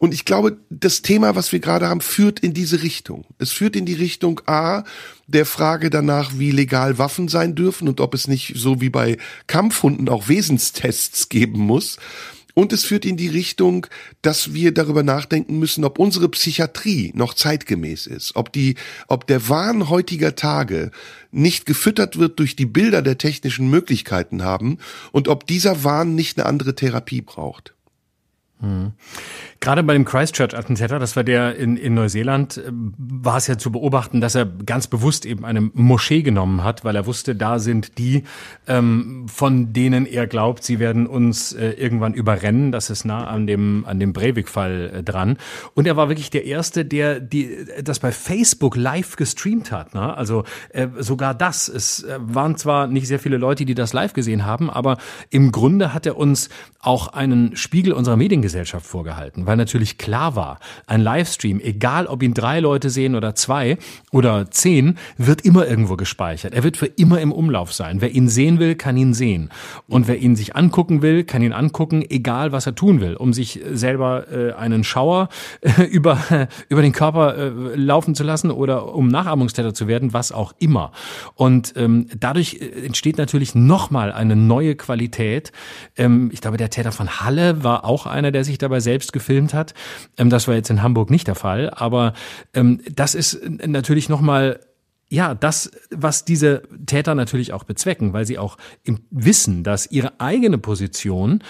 Und ich glaube, das Thema, was wir gerade haben, führt in diese Richtung. Es führt in die Richtung A, der Frage danach, wie legal Waffen sein dürfen und ob es nicht so wie bei Kampfhunden auch Wesenstests geben muss. Und es führt in die Richtung, dass wir darüber nachdenken müssen, ob unsere Psychiatrie noch zeitgemäß ist, ob die, ob der Wahn heutiger Tage nicht gefüttert wird durch die Bilder der technischen Möglichkeiten haben und ob dieser Wahn nicht eine andere Therapie braucht. Hm. Gerade bei dem Christchurch-Attentäter, das war der in, in Neuseeland, äh, war es ja zu beobachten, dass er ganz bewusst eben eine Moschee genommen hat, weil er wusste, da sind die, ähm, von denen er glaubt, sie werden uns äh, irgendwann überrennen. Das ist nah an dem, an dem Breivik-Fall äh, dran. Und er war wirklich der Erste, der die, das bei Facebook live gestreamt hat. Ne? Also äh, sogar das. Es äh, waren zwar nicht sehr viele Leute, die das live gesehen haben, aber im Grunde hat er uns auch einen Spiegel unserer Medien Gesellschaft vorgehalten, weil natürlich klar war, ein Livestream, egal ob ihn drei Leute sehen oder zwei oder zehn, wird immer irgendwo gespeichert. Er wird für immer im Umlauf sein. Wer ihn sehen will, kann ihn sehen. Und wer ihn sich angucken will, kann ihn angucken, egal was er tun will, um sich selber äh, einen Schauer äh, über, äh, über den Körper äh, laufen zu lassen oder um Nachahmungstäter zu werden, was auch immer. Und ähm, dadurch äh, entsteht natürlich nochmal eine neue Qualität. Ähm, ich glaube, der Täter von Halle war auch einer, der der sich dabei selbst gefilmt hat. Ähm, das war jetzt in Hamburg nicht der Fall, aber ähm, das ist natürlich nochmal ja, das, was diese Täter natürlich auch bezwecken, weil sie auch Wissen, dass ihre eigene Position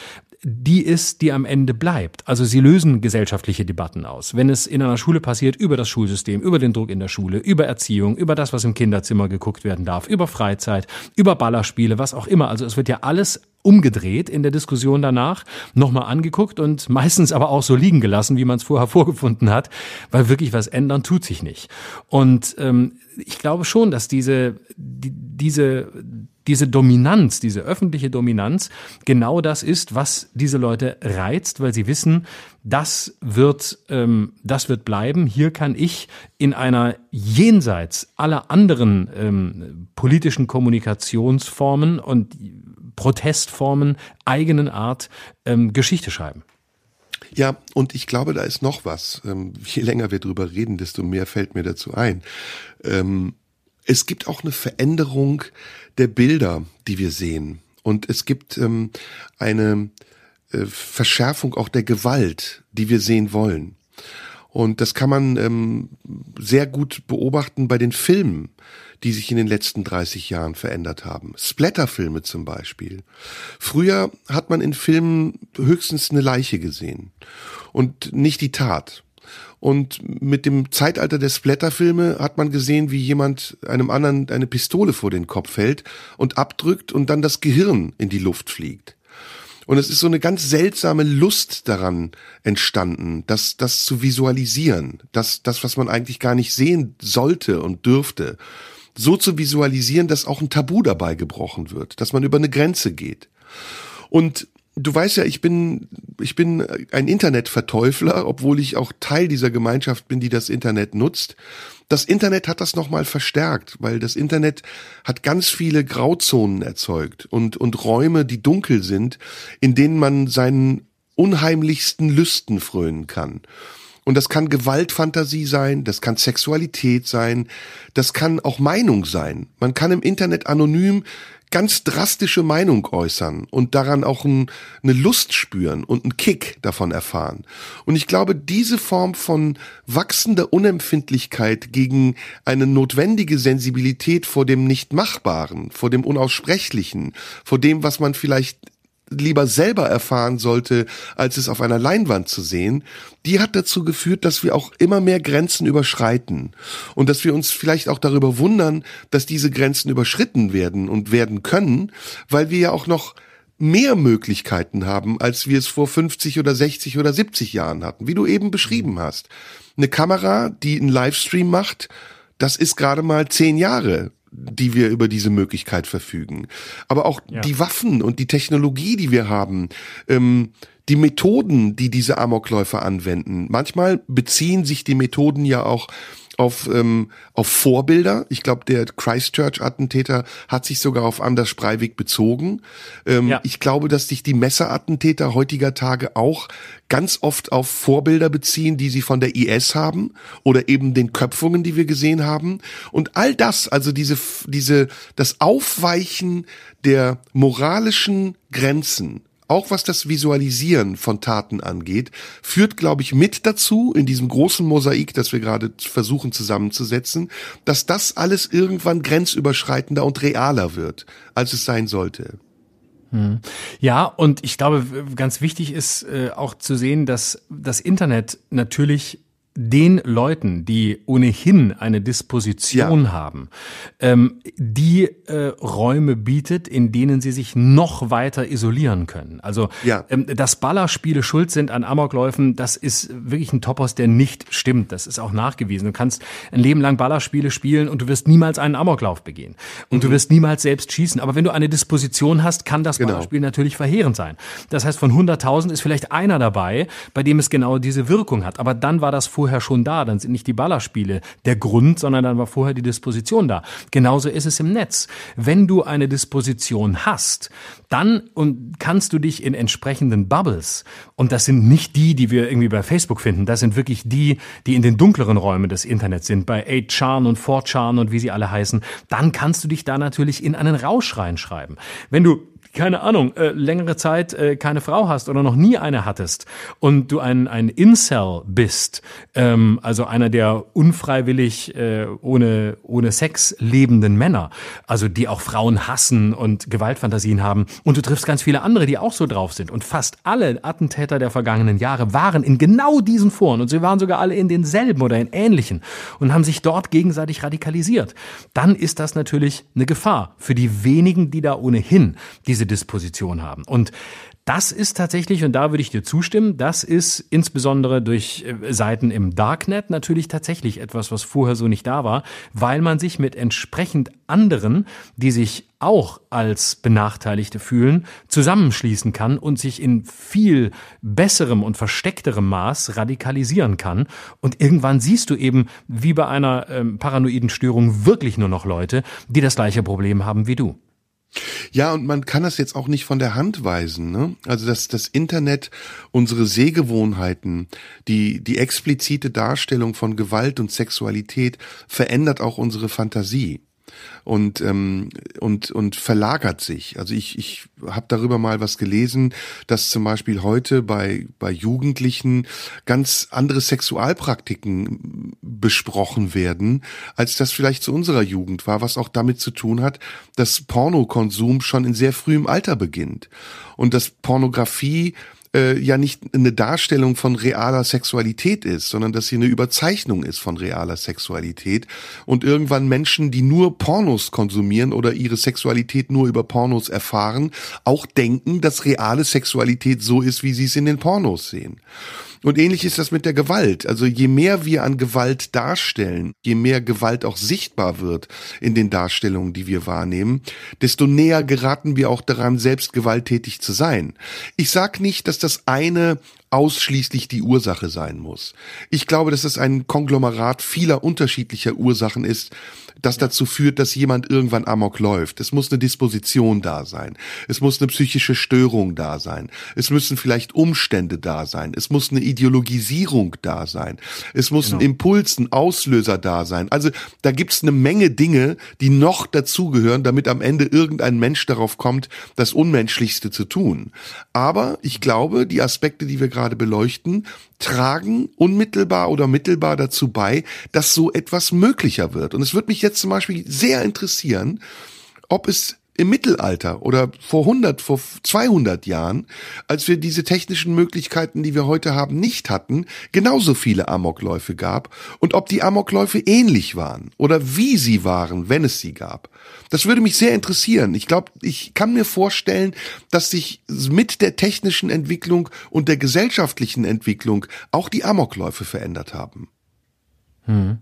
die ist, die am Ende bleibt. Also sie lösen gesellschaftliche Debatten aus. Wenn es in einer Schule passiert, über das Schulsystem, über den Druck in der Schule, über Erziehung, über das, was im Kinderzimmer geguckt werden darf, über Freizeit, über Ballerspiele, was auch immer. Also es wird ja alles umgedreht in der Diskussion danach, nochmal angeguckt und meistens aber auch so liegen gelassen, wie man es vorher vorgefunden hat, weil wirklich was ändern tut sich nicht. Und ähm, ich glaube schon, dass diese, die, diese diese Dominanz, diese öffentliche Dominanz genau das ist, was diese Leute reizt, weil sie wissen, das wird, ähm, das wird bleiben. Hier kann ich in einer jenseits aller anderen ähm, politischen Kommunikationsformen und Protestformen eigenen Art ähm, Geschichte schreiben. Ja, und ich glaube, da ist noch was. Ähm, je länger wir drüber reden, desto mehr fällt mir dazu ein. Ähm, es gibt auch eine Veränderung der Bilder, die wir sehen. Und es gibt ähm, eine äh, Verschärfung auch der Gewalt, die wir sehen wollen. Und das kann man ähm, sehr gut beobachten bei den Filmen, die sich in den letzten 30 Jahren verändert haben. Splatterfilme zum Beispiel. Früher hat man in Filmen höchstens eine Leiche gesehen und nicht die Tat. Und mit dem Zeitalter der Splatterfilme hat man gesehen, wie jemand einem anderen eine Pistole vor den Kopf hält und abdrückt und dann das Gehirn in die Luft fliegt. Und es ist so eine ganz seltsame Lust daran entstanden, das, das zu visualisieren, das, das, was man eigentlich gar nicht sehen sollte und dürfte, so zu visualisieren, dass auch ein Tabu dabei gebrochen wird, dass man über eine Grenze geht. Und du weißt ja, ich bin, ich bin ein Internetverteufler, obwohl ich auch Teil dieser Gemeinschaft bin, die das Internet nutzt. Das Internet hat das nochmal verstärkt, weil das Internet hat ganz viele Grauzonen erzeugt und, und Räume, die dunkel sind, in denen man seinen unheimlichsten Lüsten frönen kann. Und das kann Gewaltfantasie sein, das kann Sexualität sein, das kann auch Meinung sein. Man kann im Internet anonym ganz drastische Meinung äußern und daran auch ein, eine Lust spüren und einen Kick davon erfahren. Und ich glaube, diese Form von wachsender Unempfindlichkeit gegen eine notwendige Sensibilität vor dem Nichtmachbaren, vor dem Unaussprechlichen, vor dem, was man vielleicht lieber selber erfahren sollte, als es auf einer Leinwand zu sehen, die hat dazu geführt, dass wir auch immer mehr Grenzen überschreiten und dass wir uns vielleicht auch darüber wundern, dass diese Grenzen überschritten werden und werden können, weil wir ja auch noch mehr Möglichkeiten haben, als wir es vor 50 oder 60 oder 70 Jahren hatten, wie du eben beschrieben hast. Eine Kamera, die einen Livestream macht, das ist gerade mal zehn Jahre die wir über diese Möglichkeit verfügen. Aber auch ja. die Waffen und die Technologie, die wir haben, ähm, die Methoden, die diese Amokläufer anwenden. Manchmal beziehen sich die Methoden ja auch auf, ähm, auf Vorbilder. Ich glaube, der Christchurch-Attentäter hat sich sogar auf Anders Breivik bezogen. Ähm, ja. Ich glaube, dass sich die Messerattentäter heutiger Tage auch ganz oft auf Vorbilder beziehen, die sie von der IS haben oder eben den Köpfungen, die wir gesehen haben. Und all das, also diese, diese, das Aufweichen der moralischen Grenzen, auch was das Visualisieren von Taten angeht, führt, glaube ich, mit dazu, in diesem großen Mosaik, das wir gerade versuchen zusammenzusetzen, dass das alles irgendwann grenzüberschreitender und realer wird, als es sein sollte. Hm. Ja, und ich glaube, ganz wichtig ist äh, auch zu sehen, dass das Internet natürlich den Leuten, die ohnehin eine Disposition ja. haben, ähm, die äh, Räume bietet, in denen sie sich noch weiter isolieren können. Also, ja. ähm, dass Ballerspiele schuld sind an Amokläufen, das ist wirklich ein Topos, der nicht stimmt. Das ist auch nachgewiesen. Du kannst ein Leben lang Ballerspiele spielen und du wirst niemals einen Amoklauf begehen. Und mhm. du wirst niemals selbst schießen. Aber wenn du eine Disposition hast, kann das genau. Ballerspiel natürlich verheerend sein. Das heißt, von 100.000 ist vielleicht einer dabei, bei dem es genau diese Wirkung hat. Aber dann war das vorher vorher schon da. Dann sind nicht die Ballerspiele der Grund, sondern dann war vorher die Disposition da. Genauso ist es im Netz. Wenn du eine Disposition hast, dann und kannst du dich in entsprechenden Bubbles, und das sind nicht die, die wir irgendwie bei Facebook finden, das sind wirklich die, die in den dunkleren Räumen des Internets sind, bei 8chan und 4chan und wie sie alle heißen, dann kannst du dich da natürlich in einen Rausch reinschreiben. Wenn du keine Ahnung, äh, längere Zeit äh, keine Frau hast oder noch nie eine hattest und du ein, ein Incel bist, ähm, also einer der unfreiwillig äh, ohne, ohne Sex lebenden Männer, also die auch Frauen hassen und Gewaltfantasien haben und du triffst ganz viele andere, die auch so drauf sind und fast alle Attentäter der vergangenen Jahre waren in genau diesen Foren und sie waren sogar alle in denselben oder in ähnlichen und haben sich dort gegenseitig radikalisiert, dann ist das natürlich eine Gefahr für die wenigen, die da ohnehin diese Disposition haben. Und das ist tatsächlich, und da würde ich dir zustimmen, das ist insbesondere durch äh, Seiten im Darknet natürlich tatsächlich etwas, was vorher so nicht da war, weil man sich mit entsprechend anderen, die sich auch als Benachteiligte fühlen, zusammenschließen kann und sich in viel besserem und versteckterem Maß radikalisieren kann. Und irgendwann siehst du eben, wie bei einer ähm, paranoiden Störung, wirklich nur noch Leute, die das gleiche Problem haben wie du. Ja, und man kann das jetzt auch nicht von der Hand weisen. Ne? Also dass das Internet unsere Sehgewohnheiten, die, die explizite Darstellung von Gewalt und Sexualität verändert auch unsere Fantasie und ähm, und und verlagert sich. Also ich ich habe darüber mal was gelesen, dass zum Beispiel heute bei bei Jugendlichen ganz andere Sexualpraktiken besprochen werden, als das vielleicht zu unserer Jugend war, was auch damit zu tun hat, dass Pornokonsum schon in sehr frühem Alter beginnt und dass Pornografie äh, ja nicht eine Darstellung von realer Sexualität ist, sondern dass sie eine Überzeichnung ist von realer Sexualität und irgendwann Menschen, die nur Pornos konsumieren oder ihre Sexualität nur über Pornos erfahren, auch denken, dass reale Sexualität so ist, wie sie es in den Pornos sehen. Und ähnlich ist das mit der Gewalt. Also je mehr wir an Gewalt darstellen, je mehr Gewalt auch sichtbar wird in den Darstellungen, die wir wahrnehmen, desto näher geraten wir auch daran, selbst gewalttätig zu sein. Ich sag nicht, dass das eine ausschließlich die Ursache sein muss. Ich glaube, dass es ein Konglomerat vieler unterschiedlicher Ursachen ist, das dazu führt, dass jemand irgendwann amok läuft. Es muss eine Disposition da sein. Es muss eine psychische Störung da sein. Es müssen vielleicht Umstände da sein. Es muss eine Ideologisierung da sein. Es muss genau. ein Impuls, ein Auslöser da sein. Also da gibt's eine Menge Dinge, die noch dazugehören, damit am Ende irgendein Mensch darauf kommt, das Unmenschlichste zu tun. Aber ich glaube, die Aspekte, die wir gerade beleuchten, tragen unmittelbar oder mittelbar dazu bei, dass so etwas möglicher wird. Und es wird mich jetzt zum Beispiel sehr interessieren, ob es im Mittelalter oder vor 100, vor 200 Jahren, als wir diese technischen Möglichkeiten, die wir heute haben, nicht hatten, genauso viele Amokläufe gab und ob die Amokläufe ähnlich waren oder wie sie waren, wenn es sie gab. Das würde mich sehr interessieren. Ich glaube, ich kann mir vorstellen, dass sich mit der technischen Entwicklung und der gesellschaftlichen Entwicklung auch die Amokläufe verändert haben. Hm.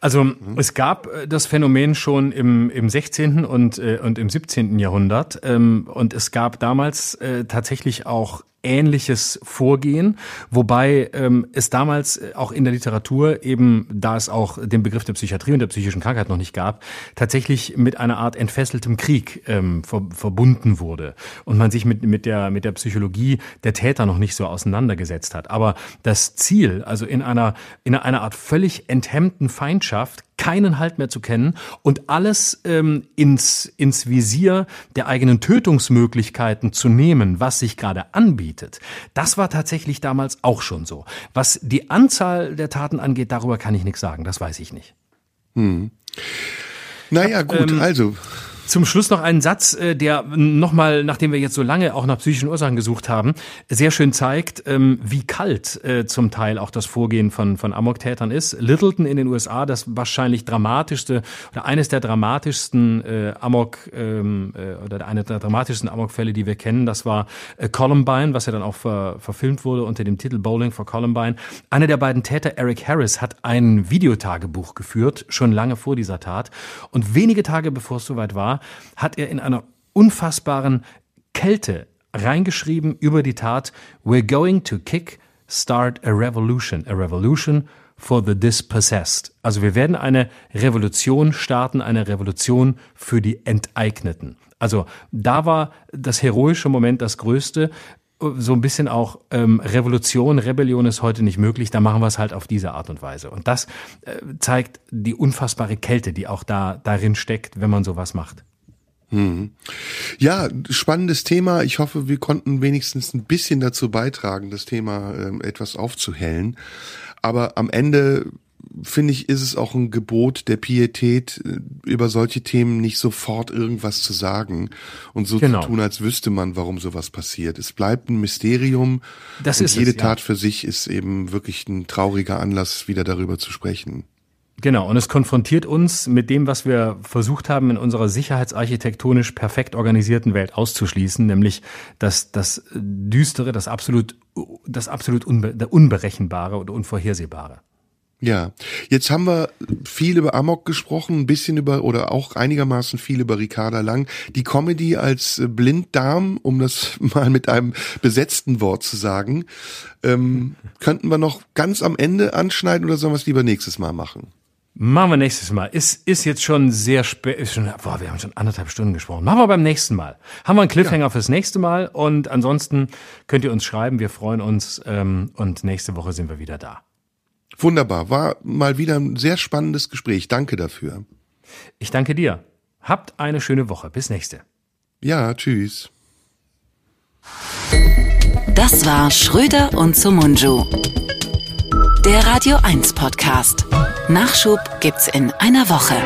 Also mhm. es gab äh, das Phänomen schon im, im 16. und, äh, und im 17. Jahrhundert ähm, und es gab damals äh, tatsächlich auch ähnliches Vorgehen, wobei ähm, es damals äh, auch in der Literatur eben, da es auch den Begriff der Psychiatrie und der psychischen Krankheit noch nicht gab, tatsächlich mit einer Art entfesseltem Krieg ähm, ver verbunden wurde und man sich mit, mit, der, mit der Psychologie der Täter noch nicht so auseinandergesetzt hat. Aber das Ziel, also in einer, in einer Art völlig enthemmten Feindschaft, keinen Halt mehr zu kennen und alles ähm, ins, ins Visier der eigenen Tötungsmöglichkeiten zu nehmen, was sich gerade anbietet, das war tatsächlich damals auch schon so. Was die Anzahl der Taten angeht, darüber kann ich nichts sagen, das weiß ich nicht. Hm. Naja, gut, ähm, also Zum Schluss noch einen Satz, äh, der nochmal, nachdem wir jetzt so lange auch nach psychischen Ursachen gesucht haben, sehr schön zeigt, ähm, wie kalt äh, zum Teil auch das Vorgehen von, von Amok-Tätern ist. Littleton in den USA, das wahrscheinlich dramatischste oder eines der dramatischsten äh, Amok ähm, oder eine der dramatischsten Amok-Fälle, die wir kennen, das war Columbine, was ja dann auch ver, verfilmt wurde unter dem Titel Bowling for Columbine. Einer der beiden Täter, Eric Harris, hat ein Videotagebuch geführt, schon lange vor dieser Tat. Und wenige Tage bevor es soweit war, hat er in einer unfassbaren Kälte reingeschrieben über die Tat, We're going to kick, start a revolution. A revolution for the dispossessed. Also wir werden eine Revolution starten, eine Revolution für die Enteigneten. Also da war das heroische Moment das größte. So ein bisschen auch ähm, Revolution, Rebellion ist heute nicht möglich, da machen wir es halt auf diese Art und Weise. Und das äh, zeigt die unfassbare Kälte, die auch da darin steckt, wenn man sowas macht. Hm. Ja, spannendes Thema. Ich hoffe, wir konnten wenigstens ein bisschen dazu beitragen, das Thema äh, etwas aufzuhellen. Aber am Ende finde ich, ist es auch ein Gebot der Pietät, äh, über solche Themen nicht sofort irgendwas zu sagen und so genau. zu tun, als wüsste man, warum sowas passiert. Es bleibt ein Mysterium. Das und ist jede es, ja. Tat für sich ist eben wirklich ein trauriger Anlass, wieder darüber zu sprechen. Genau, und es konfrontiert uns mit dem, was wir versucht haben, in unserer sicherheitsarchitektonisch perfekt organisierten Welt auszuschließen, nämlich das, das Düstere, das absolut, das absolut unbe Unberechenbare oder Unvorhersehbare. Ja, jetzt haben wir viel über Amok gesprochen, ein bisschen über oder auch einigermaßen viel über Ricarda Lang. Die Comedy als Blinddarm, um das mal mit einem besetzten Wort zu sagen, ähm, könnten wir noch ganz am Ende anschneiden oder sollen wir es lieber nächstes Mal machen? Machen wir nächstes Mal. Ist, ist jetzt schon sehr spät, ist schon, boah, wir haben schon anderthalb Stunden gesprochen. Machen wir beim nächsten Mal. Haben wir einen Cliffhanger ja. fürs nächste Mal und ansonsten könnt ihr uns schreiben. Wir freuen uns ähm, und nächste Woche sind wir wieder da. Wunderbar. War mal wieder ein sehr spannendes Gespräch. Danke dafür. Ich danke dir. Habt eine schöne Woche. Bis nächste. Ja, tschüss. Das war Schröder und Sumunju. Der Radio 1 Podcast. Nachschub gibt's in einer Woche.